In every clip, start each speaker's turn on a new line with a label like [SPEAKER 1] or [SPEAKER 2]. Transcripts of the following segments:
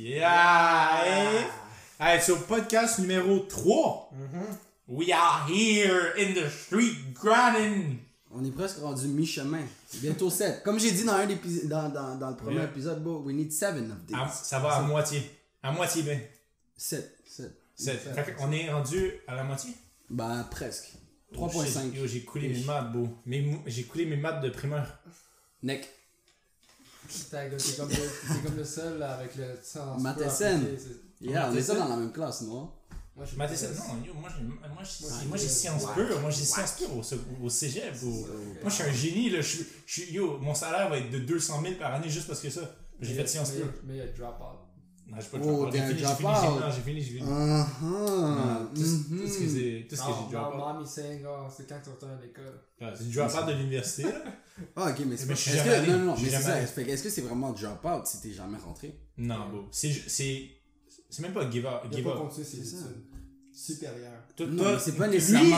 [SPEAKER 1] Yeah! Hey, hey, sur podcast numéro 3, we are here in the street grinding.
[SPEAKER 2] On est presque rendu mi-chemin. Bientôt 7. Comme j'ai dit dans, un dans, dans, dans le premier
[SPEAKER 1] Yeah.
[SPEAKER 2] épisode, bro, we need 7 of these.
[SPEAKER 1] À- ça va à moitié. À moitié bien.
[SPEAKER 2] 7. 7.
[SPEAKER 1] C'est- Fait qu'on est rendu à la moitié?
[SPEAKER 2] Bah, presque.
[SPEAKER 1] Oh, shit.
[SPEAKER 2] 3.5.
[SPEAKER 1] Yo, j'ai coulé mes maths, beau. J'ai coulé mes maths de primaire.
[SPEAKER 2] Neck.
[SPEAKER 3] T'es comme, le- t'es comme le seul avec le
[SPEAKER 2] Matheson.
[SPEAKER 3] c'est-
[SPEAKER 2] Yeah, on était
[SPEAKER 1] Matheson?
[SPEAKER 2] dans la même classe, non?
[SPEAKER 3] Moi, je suis
[SPEAKER 1] Maths,
[SPEAKER 3] très-
[SPEAKER 1] non, yo, moi j'ai moi, j'ai-
[SPEAKER 3] Moi,
[SPEAKER 1] moi, j'ai
[SPEAKER 3] j'ai-
[SPEAKER 1] sciences pures. Moi j'ai sciences pures au, au cégep. au- Moi je suis un génie. Là. Je, suis- je, yo, mon salaire va être de 200 000 par année juste parce que ça. J'ai
[SPEAKER 3] Mais-
[SPEAKER 1] fait sciences pures.
[SPEAKER 3] Mais il y a drop out.
[SPEAKER 1] Non, j'ai pas de
[SPEAKER 2] Oh, t'es un
[SPEAKER 1] fini, j'ai fini,
[SPEAKER 2] drop
[SPEAKER 1] j'ai-
[SPEAKER 2] out.
[SPEAKER 1] non, j'ai fini, j'ai fini.
[SPEAKER 2] Ah,
[SPEAKER 1] Non, tout, ce- que c'est- tout ce que
[SPEAKER 3] Non,
[SPEAKER 1] j'ai drop
[SPEAKER 3] non,
[SPEAKER 1] out.
[SPEAKER 3] Mommy saying, oh, c'est quand tu retournes à l'école.
[SPEAKER 1] C'est du drop out de l'université. là.
[SPEAKER 2] Ah, ok, mais c'est
[SPEAKER 1] Mais
[SPEAKER 2] pas.
[SPEAKER 1] je suis
[SPEAKER 2] Est-ce
[SPEAKER 1] jamais
[SPEAKER 2] que, non, non, non,
[SPEAKER 1] Je
[SPEAKER 2] mais c'est ça. Est-ce que c'est vraiment drop out si t'es jamais rentré?
[SPEAKER 1] Non, bro. C'est c'est c'est même pas give up. Give up.
[SPEAKER 2] C'est ça.
[SPEAKER 1] Toi-
[SPEAKER 2] Non, c'est pas
[SPEAKER 1] lui,
[SPEAKER 2] nécessairement.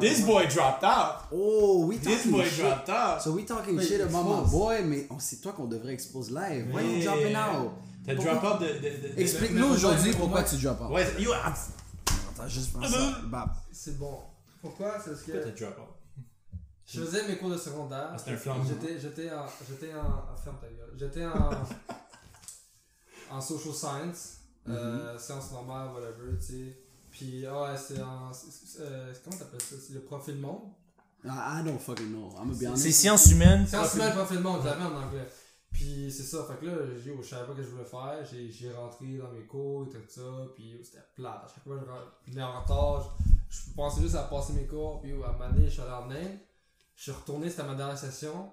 [SPEAKER 1] This boy dropped out.
[SPEAKER 2] Oh, we
[SPEAKER 1] This
[SPEAKER 2] talking
[SPEAKER 1] boy
[SPEAKER 2] shit.
[SPEAKER 1] dropped out.
[SPEAKER 2] So we talking shit about my boy, mais on c'est toi qu'on devrait expose live. Why you dropping out?
[SPEAKER 1] T'as
[SPEAKER 2] Pourquoi-
[SPEAKER 1] drop out de. de, de-
[SPEAKER 2] Explique-nous aujourd'hui pourquoi tu drop out.
[SPEAKER 1] Ouais, yo, ah,
[SPEAKER 2] Attends, juste faire ça. Bap.
[SPEAKER 3] C'est bon. Pourquoi? C'est parce
[SPEAKER 1] pourquoi
[SPEAKER 3] que
[SPEAKER 1] t'as drop out?
[SPEAKER 3] je faisais mes cours de secondaire.
[SPEAKER 1] Ah, c'était un flambeau.
[SPEAKER 3] J'étais, j'étais en. J'étais en. ah, ferme ta gueule. J'étais en. en social science. euh, sciences normales, whatever, tu sais. Puis, ah ouais, c'est en. euh, comment t'appelles ça? C'est le profil monde
[SPEAKER 2] I don't fucking know. I'm gonna be honest.
[SPEAKER 1] C'est sciences humaines.
[SPEAKER 3] Sciences humaines, profil monde, je l'avais en anglais. Puis c'est ça, fait que là, j'ai, je savais pas que je voulais faire, j'ai, rentré dans mes cours et tout ça, puis c'était plate. À chaque fois, je je venais en retard, je, je pensais juste à passer mes cours, puis à donné, je suis allé en Inde, je suis retourné, c'était ma dernière session.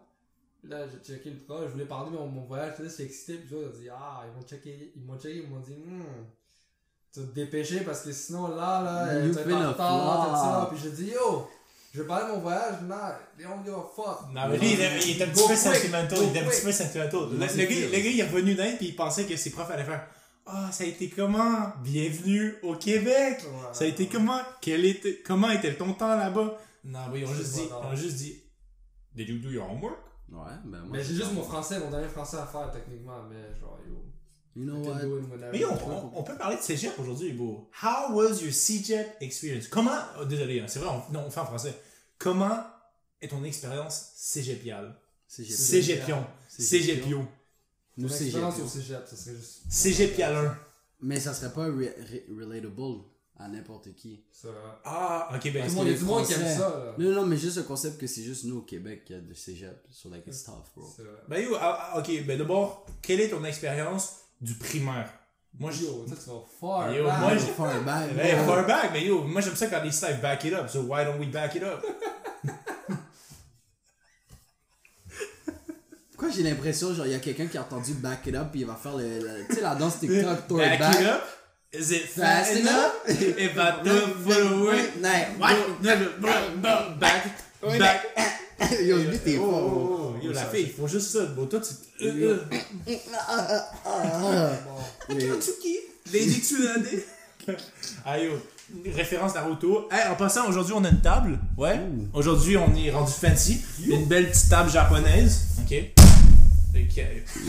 [SPEAKER 3] Là, j'ai checké le pro, je voulais parler de mon, mon voyage, là, j'étais excité, puis ils dit, ah, ils m'ont checké, ils m'ont checké, ils m'ont dit, hmm, tu vas te dépêcher parce que sinon, là, là, tu vas être en retard, tout ça. Puis j'ai dit, yo, je vais parler de mon voyage, non, they don't give a fuck.
[SPEAKER 1] Non, mais lui, il, est un petit peu sentimental. Il est un petit
[SPEAKER 3] quick.
[SPEAKER 1] peu sentimental. Le, gars,
[SPEAKER 2] pire.
[SPEAKER 1] le gars, il est revenu d'Inde puis il pensait que ses profs allaient faire Ah, ça a été comment? Bienvenue au Québec
[SPEAKER 3] Ouais.
[SPEAKER 1] Ça a été comment? Quel était, Comment était ton temps là-bas Non, oui, ils ont
[SPEAKER 3] C'est
[SPEAKER 1] juste
[SPEAKER 3] pas
[SPEAKER 1] dit,
[SPEAKER 3] grave.
[SPEAKER 1] ils ont juste dit Did you do your homework
[SPEAKER 2] Ouais, ben moi.
[SPEAKER 3] Mais j'ai juste mon français, mon dernier français à faire techniquement, mais genre yo.
[SPEAKER 2] You know what?
[SPEAKER 1] Mais
[SPEAKER 3] want.
[SPEAKER 1] on, on peut parler de cégep aujourd'hui, beau. How was your CJEP experience? Comment oh, Désolé, hein, c'est vrai, on, non, on fait en français. Comment est ton expérience cégepiale?
[SPEAKER 2] C'est
[SPEAKER 1] Cégepion.
[SPEAKER 2] Cégepio.
[SPEAKER 1] Cégepio.
[SPEAKER 2] Nous, c'est
[SPEAKER 3] expérience au cégep, ça serait juste.
[SPEAKER 1] Cégepial 1.
[SPEAKER 2] Mais ça serait pas re- re- relatable à n'importe qui.
[SPEAKER 3] Ça.
[SPEAKER 1] Ah, ok, ben.
[SPEAKER 3] Tout le
[SPEAKER 2] que
[SPEAKER 3] monde, y qui aime ça, là.
[SPEAKER 2] Non, non, mais juste le concept que c'est juste nous au Québec qui a de cégep. So like it's tough, bro.
[SPEAKER 3] C'est.
[SPEAKER 1] Ben yo, ah, ah, ok, ben d'abord, quelle est ton expérience du primaire Moi, je.
[SPEAKER 3] Yo, ça, tu vas far.
[SPEAKER 1] Yo,
[SPEAKER 3] back.
[SPEAKER 1] moi, j'ai-
[SPEAKER 2] Far back. Bro.
[SPEAKER 1] far back, mais yo, moi j'aime ça quand les staff back it up, so why don't we back it up?
[SPEAKER 2] Pourquoi j'ai l'impression, genre, il y a quelqu'un qui a entendu back it up puis il va faire le, le- tu sais, la danse TikTok, throw it
[SPEAKER 1] Back it
[SPEAKER 2] back.
[SPEAKER 1] up? Is it
[SPEAKER 2] Fast
[SPEAKER 1] fast enough? If I don't put away
[SPEAKER 2] Night.
[SPEAKER 1] Back, back, back.
[SPEAKER 2] Yo, lui, t'es
[SPEAKER 1] Oh,
[SPEAKER 2] fort,
[SPEAKER 1] yo, la fille, ils font juste ça, bon, toi tu. Euh, euh.
[SPEAKER 3] Bon.
[SPEAKER 2] Mais-
[SPEAKER 1] Katsuki, Lady Tsunade. ah yo, référence Naruto. Hey, en passant, aujourd'hui on a une table. Ouais. Aujourd'hui on est rendu fancy. Une belle petite table japonaise. Ok. Ok.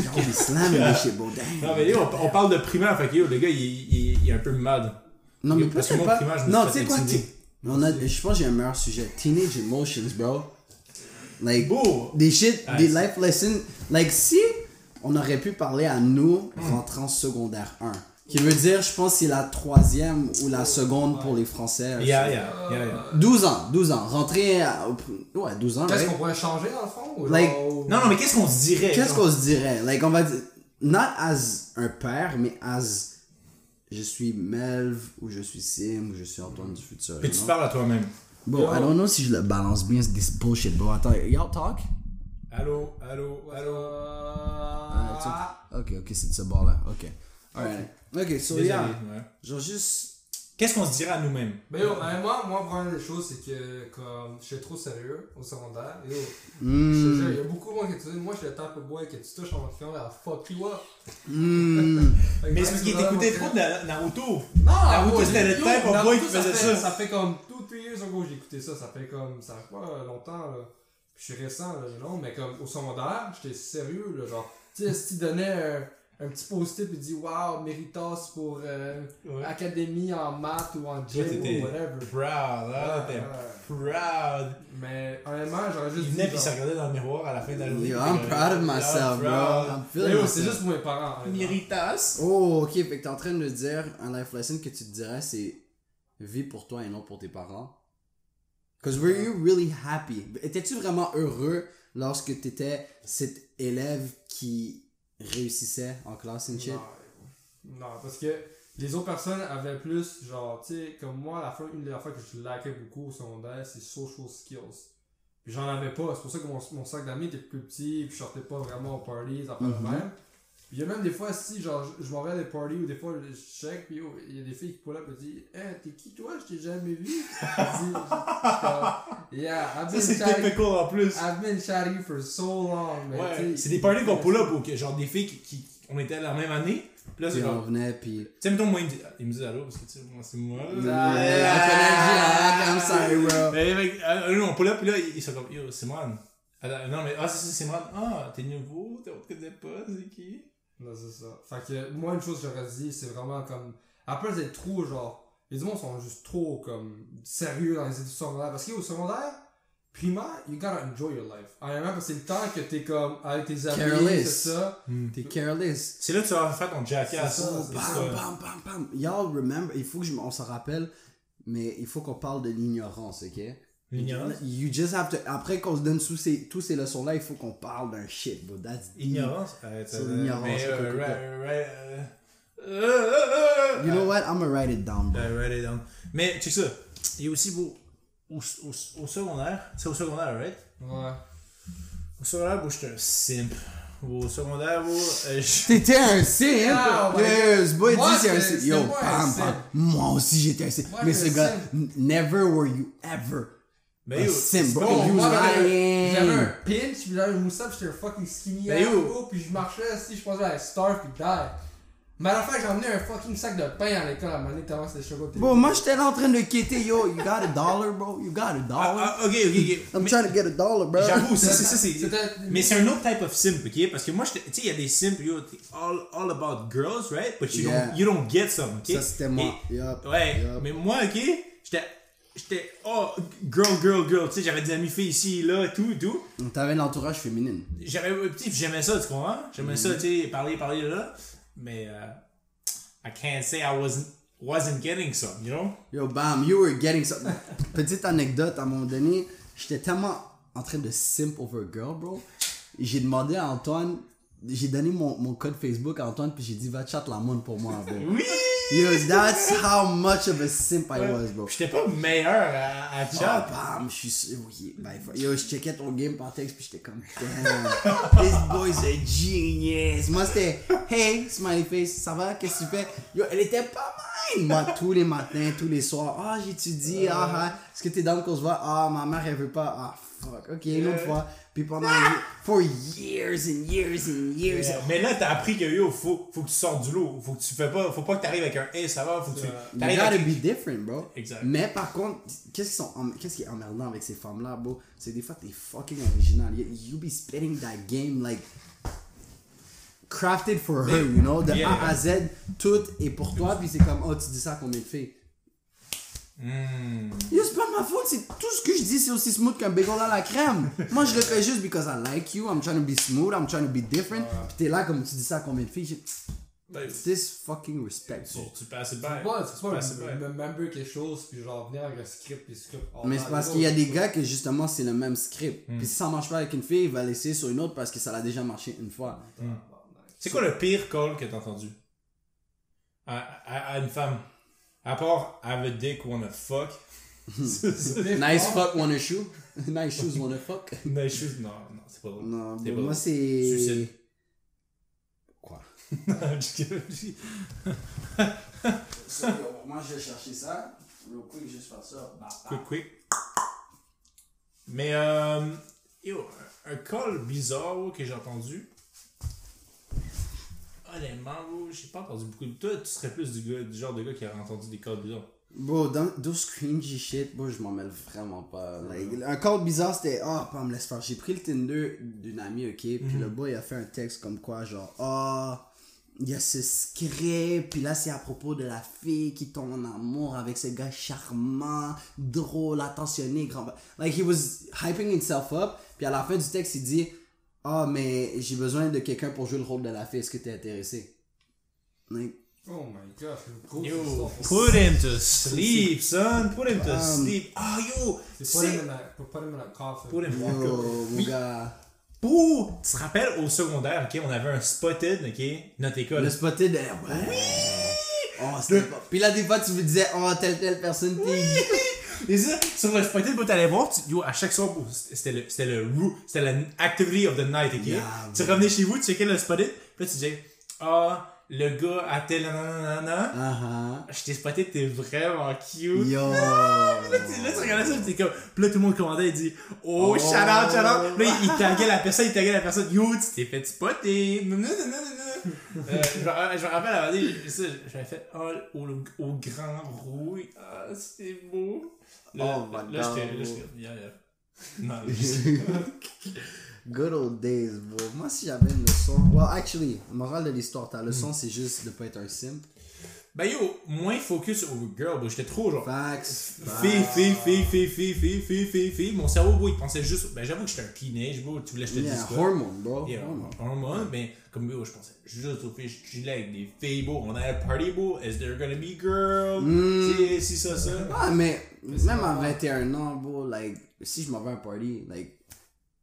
[SPEAKER 2] Genre, il slam le chez Baudin.
[SPEAKER 1] Non mais yo, on, on parle de primaire, fait que yo, le gars il, il- il est un peu mad.
[SPEAKER 2] Non, mais
[SPEAKER 1] Parce que moi,
[SPEAKER 2] pas.
[SPEAKER 1] primaire, je me
[SPEAKER 2] Non, tu sais quoi? On je pense que j'ai un meilleur sujet. Teenage emotions, bro. Like,
[SPEAKER 1] Beau.
[SPEAKER 2] des shit, des life lessons. Like, si on aurait pu parler à nous rentrant secondaire 1, qui veut dire, je pense, c'est la troisième ou la seconde pour les Français.
[SPEAKER 1] Yeah, yeah, yeah, yeah.
[SPEAKER 2] 12 ans, 12 ans. Rentrer à, ouais, 12 ans,
[SPEAKER 3] Qu'est-ce
[SPEAKER 2] right?
[SPEAKER 3] qu'on pourrait changer dans le fond ou
[SPEAKER 2] Like-
[SPEAKER 3] genre-
[SPEAKER 1] Non, non, mais qu'est-ce qu'on se dirait
[SPEAKER 2] Qu'est-ce qu'on se dirait? Like, on va dire, not as un père, mais as je suis Melv, ou je suis Sim, ou je suis Antoine du futur. You
[SPEAKER 1] tu parles à toi-même.
[SPEAKER 2] Bon, I don't know si je le balance bien, this bullshit, bro. Attends, y'all talk?
[SPEAKER 1] Allô, allô, allô?
[SPEAKER 2] Ah,
[SPEAKER 3] Ah,
[SPEAKER 2] Ok, ok, c'est de ce bord-là. Ok. Alright. Ok, so
[SPEAKER 1] Désolé.
[SPEAKER 2] yeah.
[SPEAKER 1] ouais.
[SPEAKER 2] Genre juste.
[SPEAKER 1] Qu'est-ce qu'on se dirait à nous-mêmes?
[SPEAKER 3] Ben yo, ben moi, moi, première des choses, c'est que comme je suis trop sérieux au secondaire. Yo, je te jure, il y a beaucoup de monde qui te dit, moi je suis le type of boy que tu touches en fiant à fuck you up. Que
[SPEAKER 1] Mais c'est parce qu'il t'écoutait trop de Na- Naruto.
[SPEAKER 3] Non,
[SPEAKER 1] Naruto, c'était le
[SPEAKER 3] yo,
[SPEAKER 1] type of
[SPEAKER 3] Naruto,
[SPEAKER 1] boy qui faisait
[SPEAKER 3] fait-
[SPEAKER 1] ça.
[SPEAKER 3] Ça fait comme 2-3 years ago j'ai écouté ça. Ça fait comme. Ça fait pas longtemps là. Puis je suis récent là, know, mais comme au secondaire, j'étais sérieux là. Genre, tu sais, si tu donnais un, un petit post-it et dit Waouh, Méritas pour euh,
[SPEAKER 1] Ouais.
[SPEAKER 3] académie en maths ou en gym ou whatever.
[SPEAKER 1] Proud, hein,
[SPEAKER 3] Ouais,
[SPEAKER 1] t'es
[SPEAKER 3] ouais.
[SPEAKER 1] proud.
[SPEAKER 3] Mais honnêtement, j'aurais
[SPEAKER 1] Il
[SPEAKER 3] juste
[SPEAKER 1] venait
[SPEAKER 3] dit.
[SPEAKER 1] puis il se regardait dans le miroir à la fin de la journée.
[SPEAKER 2] Yo, I'm
[SPEAKER 1] il
[SPEAKER 2] proud of myself, bro. I'm feeling
[SPEAKER 3] c'est juste pour mes parents.
[SPEAKER 1] Méritas.
[SPEAKER 2] Oh, ok, fait que t'es en train de me dire, un life lesson que tu te dirais, c'est vis pour toi et non pour tes parents? Cause were you really happy? Étais-tu vraiment heureux lorsque t'étais cet élève qui réussissait en classe and shit?
[SPEAKER 3] Non, non, parce que les autres personnes avaient plus, genre, tu sais, comme moi, la fois, une des fois que je laquais beaucoup au secondaire, c'est social skills. Puis j'en avais pas, c'est pour ça que mon, mon sac d'amis était plus petit, puis je sortais pas vraiment aux parties, ça fait
[SPEAKER 2] Mhm.
[SPEAKER 3] même. Il y a même des fois, si, genre, je, m'en vais à des parties ou des fois, je check, puis yo, il y a des filles qui pull up et disent, Hey, t'es qui toi? Je t'ai jamais vu. Je yeah, I've
[SPEAKER 1] Ça,
[SPEAKER 3] been,
[SPEAKER 1] c'est
[SPEAKER 3] chatting,
[SPEAKER 1] typical en plus.
[SPEAKER 3] I've been chatting for so long. mais
[SPEAKER 1] Ouais, c'est des parties qu'on pull up que genre des filles qui, qui on était la même année. Là, c'est genre.
[SPEAKER 2] venait, puis...
[SPEAKER 1] Tu sais, mettons, moi, il me dit, il me dit allô, parce que tu sais, moi, c'est moi.
[SPEAKER 3] Ah,
[SPEAKER 2] Yeah, I'm sorry, bro.
[SPEAKER 1] Mais mec, euh, on pull up, puis là, ils sont comme, yo, c'est moi. Non, mais, ah, c'est c'est moi. Ah, t'es nouveau, t'es- on te connaît pas, c'est qui?
[SPEAKER 3] Non, c'est ça. Fait que moi, une chose que j'aurais dit, c'est vraiment comme. Après, c'est trop genre. Les gens sont juste trop comme sérieux dans les études secondaires. Parce qu'au secondaire, primaire, you gotta enjoy your life. Honnêtement, parce que c'est le temps que t'es comme avec tes amis,
[SPEAKER 2] Careless.
[SPEAKER 3] c'est ça.
[SPEAKER 2] T'es careless.
[SPEAKER 1] C'est là que tu vas faire ton jackass.
[SPEAKER 3] Ça,
[SPEAKER 2] Oh, bam,
[SPEAKER 1] ça.
[SPEAKER 2] bam, bam, bam. Y'all remember, il faut que je, on s'en rappelle, mais il faut qu'on parle de l'ignorance, ok?
[SPEAKER 1] L'ignorance?
[SPEAKER 2] You just have to, après qu'on se donne tous ces, tous ces leçons-là, il faut qu'on parle d'un shit, bro. That's.
[SPEAKER 1] Ignorance? Euh,
[SPEAKER 2] C'est l'ignorance,
[SPEAKER 1] euh, euh,
[SPEAKER 2] You know what? I'm gonna write it down, bro.
[SPEAKER 1] Ouais, write it down. Mais, check ça. Il y a aussi, beau, au, au, au secondaire, c'est au secondaire, right?
[SPEAKER 3] Ouais.
[SPEAKER 1] Au secondaire, bon, j'étais un simp. Au secondaire, bon, euh, je-
[SPEAKER 2] T'étais un simp!
[SPEAKER 3] Ah,
[SPEAKER 2] Yo, ce boy
[SPEAKER 3] Moi,
[SPEAKER 2] dit c'est un simp. Yo,
[SPEAKER 3] simp.
[SPEAKER 2] bam. Moi aussi j'étais un simp. Mais ce gars, never were you ever A
[SPEAKER 1] yo,
[SPEAKER 2] simp, bro.
[SPEAKER 3] Bon, j'avais un pinch, puis j'avais un moustache, j'étais un fucking skinny
[SPEAKER 1] yo.
[SPEAKER 3] bro, puis je marchais, si je pensais à la star, puis die. Mais à la fin, j'ai emmené un fucking sac de pain à l'école à donné, tellement c'était chaud.
[SPEAKER 2] Bro, moi j'étais là en train de quitter. Yo, you got a dollar, bro? You got a
[SPEAKER 1] Ah,
[SPEAKER 2] dollar?
[SPEAKER 1] ah, ok, ok, ok.
[SPEAKER 2] I'm
[SPEAKER 1] Mais-
[SPEAKER 2] trying to get a dollar, bro.
[SPEAKER 1] J'avoue, c'est c'est ça, c'est. Mais c'est un autre type of simp, ok? Parce que moi, tu sais, il y a des simps, yo, all, all about girls, right? But you,
[SPEAKER 2] Yeah.
[SPEAKER 1] don't, you don't get some, ok?
[SPEAKER 2] Ça c'était moi.
[SPEAKER 1] Et-
[SPEAKER 2] Yup.
[SPEAKER 1] ouais,
[SPEAKER 2] Yup.
[SPEAKER 1] mais moi, ok, j'étais. J'étais, oh, girl, girl, girl, tu sais, j'avais des amis filles ici, là, tout, tout.
[SPEAKER 2] T'avais l'entourage féminine.
[SPEAKER 1] J'avais, petit, j'aimais ça, tu comprends? J'aimais ça, tu sais, parler, parler, là. Mais, euh, I can't say I wasn't, wasn't getting some, you know?
[SPEAKER 2] Yo, bam, you were getting something. Petite anecdote, à un moment donné, j'étais tellement en train de simp over a girl, bro. J'ai demandé à Antoine, j'ai donné mon, mon code Facebook à Antoine, puis j'ai dit, va chat la monde pour moi, bro.
[SPEAKER 1] Oui!
[SPEAKER 2] Yo, that's how much of a simp I was, bro.
[SPEAKER 1] J'étais pas meilleur à, à
[SPEAKER 2] Oh,
[SPEAKER 1] chat.
[SPEAKER 2] bam, je suis sûr, oui, ben, yo, je checkais ton game par texte, puis j'étais comme, damn, this boy's a genius. Moi, c'était, hey, smiley face, ça va, qu'est-ce que tu fais? Yo, elle était pas mal. Moi, tous les matins, tous les soirs, ah, j'étudie, ah, ah, est-ce que t'es dans qu'on se voit? Ah, ma mère, elle veut pas, ah, fuck, ok, une autre fois. Puis pendant, for years and years and years.
[SPEAKER 1] Yeah. Mais là, t'as appris que yo, faut, faut que tu sortes du lot. Faut que tu fais pas, faut pas que t'arrives avec un hey, ça va, faut que tu.
[SPEAKER 2] You gotta be different, bro.
[SPEAKER 1] Exact.
[SPEAKER 2] Mais par contre, qu'est-ce qui, est emmerdant avec ces femmes-là, bro? C'est des fois, t'es fucking original. You, you be spitting that game like crafted for her, you know? De
[SPEAKER 1] Yeah.
[SPEAKER 2] A à Z, tout est pour toi, puis c'est comme, oh, tu dis ça à combien de filles?
[SPEAKER 1] Hmm.
[SPEAKER 2] Yo, c'est pas ma faute, c'est tout ce que je dis, c'est aussi smooth qu'un bagel à la crème. Moi, je le fais juste because I like you, I'm trying to be smooth, I'm trying to be different. Puis t'es là, comme tu dis ça à combien de filles? J'ai-
[SPEAKER 1] Ben,
[SPEAKER 2] This fucking respect,
[SPEAKER 1] tu, tu passes
[SPEAKER 3] C'est
[SPEAKER 1] bien.
[SPEAKER 3] pas, c'est
[SPEAKER 1] Tu
[SPEAKER 3] pas
[SPEAKER 1] passes
[SPEAKER 3] me-
[SPEAKER 1] bien.
[SPEAKER 3] me member quelque chose, puis genre venir avec un script, puis script. oh,
[SPEAKER 2] Mais c'est parce qu'il y a des gars que justement c'est le même script. Puis si ça marche pas avec une fille, il va l'essayer sur une autre parce que ça l'a déjà marché une fois.
[SPEAKER 3] pas-
[SPEAKER 1] C'est quoi le pire call que t'as entendu? À, à, à une femme À part have a dick wanna fuck.
[SPEAKER 2] Nice fuck wanna shoe. nice shoes wanna fuck.
[SPEAKER 1] Je suis- Non, non, c'est pas drôle.
[SPEAKER 2] Non,
[SPEAKER 1] C'est
[SPEAKER 2] bon,
[SPEAKER 1] pas
[SPEAKER 2] moi c'est.
[SPEAKER 1] Suicide.
[SPEAKER 2] Quoi?
[SPEAKER 1] Kidding.
[SPEAKER 2] Moi je vais chercher ça. Real quick, juste faire ça.
[SPEAKER 1] quick, quick. Mais, euh, yo, un, un call bizarre que j'ai entendu. Honnêtement, ouais, j'ai pas entendu beaucoup de. Toi, tu serais plus du, gars, du genre de gars qui aurait entendu des calls bizarres.
[SPEAKER 2] Bro, dans those cringy shit, bro, je m'en mêle vraiment pas. Like, un call bizarre, c'était, ah, pas me laisse faire. J'ai pris le Tinder d'une amie, ok, puis le boy a fait un texte comme quoi, genre, ah, il y a ce script, puis là c'est à propos de la fille qui tombe en amour avec ce gars charmant, drôle, attentionné, grand. Like he was hyping himself up, puis à la fin du texte il dit Ah, mais j'ai besoin de quelqu'un pour jouer le rôle de la fille, est-ce que t'es intéressé? Like,
[SPEAKER 3] Oh my god, c'est une grosse
[SPEAKER 1] Yo, put him to sleep, son. Put him to
[SPEAKER 2] Um,
[SPEAKER 1] sleep. Ah, yo,
[SPEAKER 3] C'est pas
[SPEAKER 1] c'est...
[SPEAKER 3] him in a, pas him in a coffin.
[SPEAKER 1] Put him
[SPEAKER 2] yo, mon
[SPEAKER 1] Oui.
[SPEAKER 2] gars.
[SPEAKER 1] Pour, tu te rappelles, au secondaire, ok, on avait un spotted, ok, notre école.
[SPEAKER 2] Le spotted de. Ouais. Oh, c'était pas. Puis là, des fois, tu me disais, oh, telle, telle personne, t'es.
[SPEAKER 1] Et ça, sur le spotted, tu allais voir, tu- yo, à chaque soir, c'était le, c'était le, c'était la activity of the night, ok?
[SPEAKER 2] Yeah,
[SPEAKER 1] tu revenais chez vous, tu checkais le spotted, puis là, tu disais, ah, le gars à tel nanana,
[SPEAKER 2] Ah ah.
[SPEAKER 1] je t'ai spotté, t'es vraiment cute.
[SPEAKER 2] Yo.
[SPEAKER 1] Là, tu, là, tu regardais ça, t'es comme. Pis là, tout le monde commandait, il dit Oh,
[SPEAKER 2] Oh.
[SPEAKER 1] shout out, shout out. Là, il, il taguait la personne, il taguait la personne. Yo, tu t'es fait spotter. Euh, je, je me rappelle, j'ai- ça, j'avais fait Oh, au, au grand rouille. Ah, c'était beau. Là,
[SPEAKER 2] Oh, my
[SPEAKER 1] là, j'étais. Là, j'étais. Yeah, yeah. Non,
[SPEAKER 2] Good old days, bro. Moi, si j'avais une leçon. Well, actually, morale de l'histoire, ta leçon, c'est juste de pas être un simp.
[SPEAKER 1] Ben yo, moins focus au girl, bro. J'étais trop genre.
[SPEAKER 2] Facts.
[SPEAKER 1] Fille, fille, fille, fille, fille, fille, fille, fille, fille. Mon cerveau, bro, il pensait juste. Ben j'avoue que j'étais un teenage, bro. Tu voulais que je te dise
[SPEAKER 2] Yeah,
[SPEAKER 1] quoi?
[SPEAKER 2] hormone, bro.
[SPEAKER 1] Yeah,
[SPEAKER 2] Hormone.
[SPEAKER 1] hormone, mais comme yo, je pensais juste aux filles, je chillais avec des filles, bro. On allait à party, bro. Is there gonna be girl?
[SPEAKER 2] Mm.
[SPEAKER 1] Si, si, ça, ça.
[SPEAKER 2] Ah, mais même à
[SPEAKER 3] pas-
[SPEAKER 2] 21 ans, bro, like, si je m'en vais à un party, like,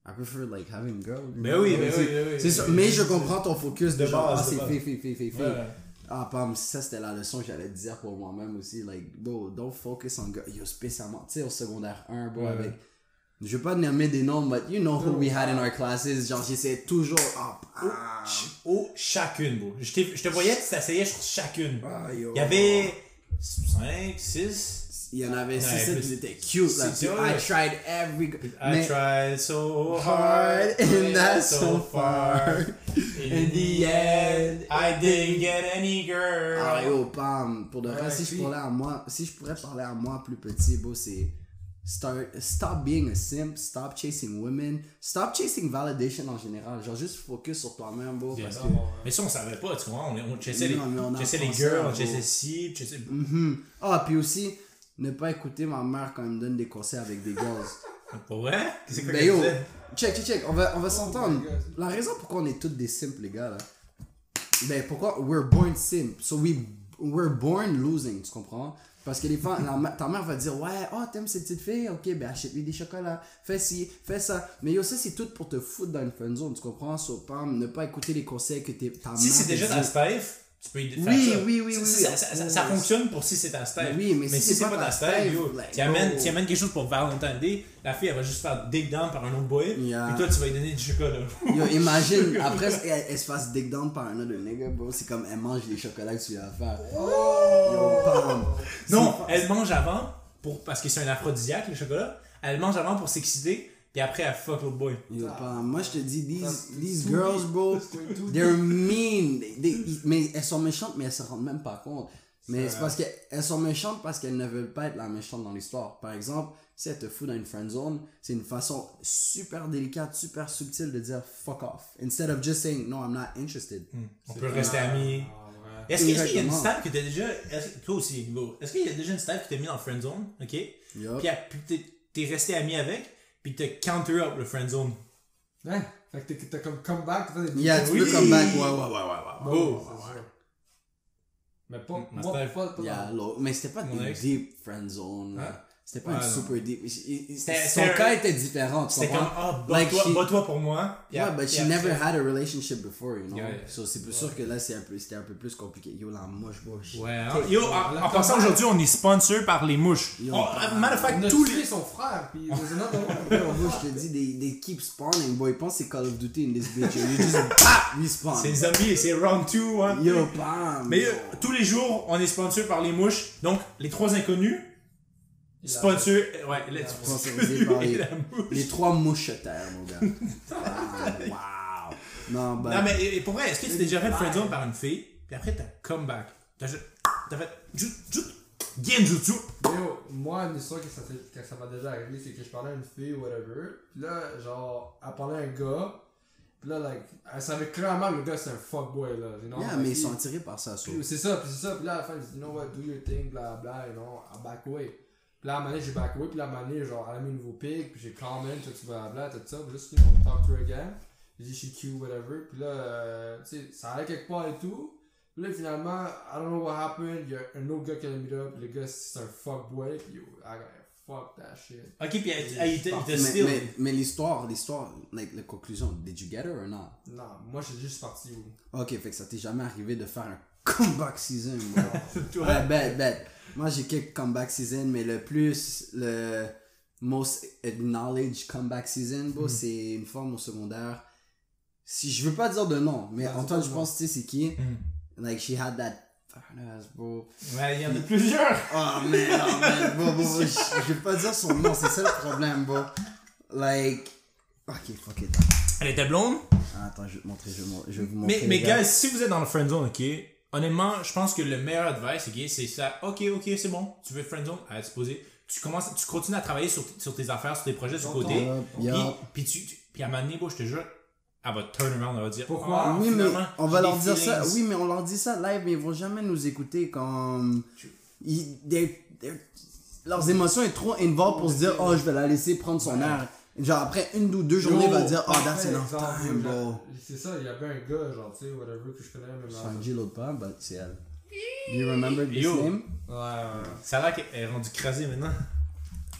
[SPEAKER 2] I prefer, like, having girl. know?
[SPEAKER 1] oui,
[SPEAKER 2] C'est-
[SPEAKER 1] oui, ben oui.
[SPEAKER 2] Ça. Mais je comprends ton focus de,
[SPEAKER 1] De
[SPEAKER 2] genre,
[SPEAKER 1] base,
[SPEAKER 2] ah, c'est fille, fille, fille, fille.
[SPEAKER 1] Ouais.
[SPEAKER 2] Ah, pam, ça c'était la leçon que j'allais dire pour moi-même aussi. Like, bro, don't focus on girl. Yo, spécialement, tu sais, au secondaire 1, bro,
[SPEAKER 1] Ouais.
[SPEAKER 2] avec. Je vais pas nommer des noms, but you know who we had in our classes. Genre, j'essayais toujours. Ah, ah,
[SPEAKER 1] Oh, chacune, bro. Je, je te voyais, tu t'asseyais sur chacune.
[SPEAKER 2] ah, yo.
[SPEAKER 1] Il y avait 5, 6.
[SPEAKER 2] Il y en avait
[SPEAKER 1] Ouais,
[SPEAKER 2] 6
[SPEAKER 1] plus.
[SPEAKER 2] qui étaient cute là.
[SPEAKER 1] C'est-
[SPEAKER 2] I tried every.
[SPEAKER 1] I tried so hard,
[SPEAKER 2] and not so far.
[SPEAKER 1] In the end, I didn't get any girl.
[SPEAKER 2] Ah yo, Pam, pour de vrai, si je
[SPEAKER 3] puis-
[SPEAKER 2] parlais à moi, si je pourrais parler à moi plus petit, bro, c'est start, stop being a simp, stop chasing women, stop chasing validation en général, genre juste focus sur toi-même, bro, parce que
[SPEAKER 1] Mais ça, on savait pas, tu vois. On, on chassait les,
[SPEAKER 2] on
[SPEAKER 1] chassait les girls, on chassait ci, chassait.
[SPEAKER 2] Mhm. Ah, puis aussi, ne pas écouter ma mère quand elle me donne des conseils avec des girls.
[SPEAKER 1] Vrai? C'est quoi
[SPEAKER 2] Ben yo, check, check, check, on va, on va s'entendre.
[SPEAKER 3] my God.
[SPEAKER 2] La raison pourquoi on est tous des simples, les gars, là, ben pourquoi we're born simp, so we, we're born losing, tu comprends? Parce que les fois, ta mère va dire, ouais, oh, t'aimes cette petite fille, ok, ben achète-lui des chocolats, fais ci, fais ça. Mais yo, ça, c'est tout pour te foutre dans une fun zone, tu comprends? So, pam, ne pas écouter les conseils que t'es- ta mère
[SPEAKER 1] Si c'est déjà ta Steve, tu peux y faire
[SPEAKER 2] Oui, oui, oui, oui,
[SPEAKER 1] Ça, fonctionne pour si c'est ta Steve.
[SPEAKER 2] Oui, mais si c'est pas
[SPEAKER 1] ta yo,
[SPEAKER 2] like,
[SPEAKER 1] tu amènes, quelque chose pour Valentine Day, la fille, elle va juste faire dig down par un autre boy, et toi, tu vas lui donner du chocolat.
[SPEAKER 2] Yo, imagine, après, elle, se fasse dig down par un autre nigga, bro. C'est comme elle mange les chocolats que tu lui as fait. Pam.
[SPEAKER 1] Non, elle mange avant, pour, parce que c'est un aphrodisiaque, le chocolat. Elle mange avant pour s'exciter, puis après, elle fuck l'autre boy.
[SPEAKER 2] Yo. Moi, je te dis, these, these girls, bro, they're mean. They- they- mais elles sont méchantes, mais elles se rendent même pas compte. Mais c'est parce qu'elles sont méchantes parce qu'elles ne veulent pas être la méchante dans l'histoire. Par exemple, si elle te fout dans une friend zone, c'est une façon super délicate, super subtile de dire fuck off. Instead of just saying no, I'm not interested.
[SPEAKER 1] On peut rester amis.
[SPEAKER 3] Ah, ouais.
[SPEAKER 1] Est-ce qu'il qu'il y a une style que t'as déjà. Toi aussi, Hugo. Est-ce qu'il y a déjà une style que t'as mis dans friend zone, ok?
[SPEAKER 2] Yup.
[SPEAKER 1] Puis, t'es resté ami avec, puis t'as counter up le friend zone.
[SPEAKER 3] Ouais. Fait que t'as comme comeback, t'as des
[SPEAKER 2] Yeah, tu
[SPEAKER 1] Oui.
[SPEAKER 2] peux come back. Ouais, ouais, ouais, ouais, ouais.
[SPEAKER 1] Oh.
[SPEAKER 3] c'est sûr. Mais pas,
[SPEAKER 1] Ma
[SPEAKER 3] moi,
[SPEAKER 1] style.
[SPEAKER 3] pas, pas
[SPEAKER 2] Yeah, mais c'était pas des deep friend zone.
[SPEAKER 1] Hein?
[SPEAKER 2] C'était pas
[SPEAKER 1] Ouais,
[SPEAKER 2] une
[SPEAKER 1] non.
[SPEAKER 2] super deep.
[SPEAKER 1] C'était-
[SPEAKER 2] Son
[SPEAKER 1] c'était-
[SPEAKER 2] cas était différent,
[SPEAKER 1] C'était comme, ah,
[SPEAKER 2] Like
[SPEAKER 1] bats-toi
[SPEAKER 2] she-
[SPEAKER 1] bats-toi pour moi.
[SPEAKER 2] Yeah,
[SPEAKER 1] Yeah,
[SPEAKER 2] but she
[SPEAKER 1] yeah,
[SPEAKER 2] never had a relationship before, you know?
[SPEAKER 1] Yeah, yeah.
[SPEAKER 2] So c'est sûr que là, c'est un peu- c'était un peu plus compliqué. Yo, la moche, bush.
[SPEAKER 1] Ouais, hein? Yo, en, passant aujourd'hui, on est sponsor par les mouches.
[SPEAKER 2] Yo.
[SPEAKER 1] On- ah, matter of fact,
[SPEAKER 3] On a
[SPEAKER 1] tous
[SPEAKER 3] tué
[SPEAKER 1] les.
[SPEAKER 3] son frère, pis there's another one.
[SPEAKER 2] Yo, bro, je te dis, they, they keep spawning, boy. Pense que c'est Call of Duty in this bitch. You just, pap, respawn.
[SPEAKER 1] C'est zombies, c'est round 2, hein.
[SPEAKER 2] Yo, bam.
[SPEAKER 1] Mais
[SPEAKER 2] yo.
[SPEAKER 1] euh, tous les jours, on est sponsor par les mouches. Donc, les trois inconnus, sponsor. Ouais, là, tu
[SPEAKER 2] Sponsorisé par les, les trois mouchetaires, mon gars. Ah, wow. Non, bah.
[SPEAKER 1] Non, mais et- pour vrai, est-ce que tu t'es déjà fait friendzone par une fille, puis après t'as comeback? T'as juste- t'as fait. jut- jut- Genjutsu!
[SPEAKER 3] Yo, moi, une histoire que ça, que ça m'a déjà arrivé, c'est que je parlais à une fille ou whatever. Puis là, genre, elle parlait à un gars. Puis là, like, elle savait clairement que le gars c'est un fuckboy, là. You know?
[SPEAKER 2] Yeah, mais ils
[SPEAKER 3] il-
[SPEAKER 2] sont attirés par ça,
[SPEAKER 3] puis C'est ça, puis c'est ça. Puis là, à la fin, elle dit, you know what, do your thing, bla bla, you know, I back away. Puis là, à un moment donné, j'ai back away, puis là, à un moment donné, genre, elle a mis un nouveau pic, puis j'ai comment, tout ça, bla bla, tout ça. Puis juste, you know, talk to her again. J'ai dit, she cute, whatever. Puis là, euh, tu sais, ça allait quelque part et tout. Puis là, finalement, I don't know what happened, il y a un autre gars qui a mis up, le gars, c'est un fuckboy, puis yo, I gotta fuck that shit.
[SPEAKER 1] Ok, puis il
[SPEAKER 2] Mais,
[SPEAKER 1] steal.
[SPEAKER 2] mais, mais l'histoire, l'histoire, like, la conclusion, did you get her or not?
[SPEAKER 3] Non, moi, j'ai juste parti où?
[SPEAKER 2] Ok, fait que ça t'est jamais arrivé de faire un comeback season, bro. Ouais, bet, bet. Moi, j'ai quelques comeback season, mais le plus, le most acknowledged comeback season, bro, c'est une forme au secondaire. Si je veux pas dire de nom, mais
[SPEAKER 3] Ouais,
[SPEAKER 2] Antoine, je pense, tu sais, c'est qui?
[SPEAKER 1] Hmm.
[SPEAKER 2] Like, she had that ass, bro.
[SPEAKER 1] Ouais, il y en a plusieurs.
[SPEAKER 2] Oh man, oh man, bro, bro, bro, je, je vais pas dire son nom, c'est ça le problème, bro. Like, ok, fuck it.
[SPEAKER 1] Elle était blonde?
[SPEAKER 2] Ah, attends, je vais te montrer, je vais, je vais vous montrer.
[SPEAKER 1] Mais, mais gars, si vous êtes dans le friendzone, ok, honnêtement, je pense que le meilleur advice, c'est ça. Ok, ok, c'est bon. Tu veux friendzone, à se poser. Tu commences, tu continues à travailler sur, sur tes affaires, sur tes projets sur le côté. Puis, puis, tu, tu- puis à un moment donné, je te jure, elle va turn around, elle va dire.
[SPEAKER 3] Pourquoi?
[SPEAKER 1] Ah,
[SPEAKER 2] oui, mais on va leur dire ça. Oui, mais on leur dit ça live, mais ils vont jamais nous écouter comme. Ils- leurs émotions sont trop involved pour se dire, oh, je vais la laisser prendre son air. Genre, après une ou deux journées, il va dire, oh, that's enough
[SPEAKER 3] exemple,
[SPEAKER 2] time, bro.
[SPEAKER 3] C'est ça, il y avait un gars, genre, tu sais, whatever, que je connais même là.
[SPEAKER 2] Sanji l'autre pas, but c'est elle. Do you remember this
[SPEAKER 1] Yo.
[SPEAKER 2] name?
[SPEAKER 3] Ouais, ouais.
[SPEAKER 1] Ça a l'air qu'elle est rendue crasée maintenant.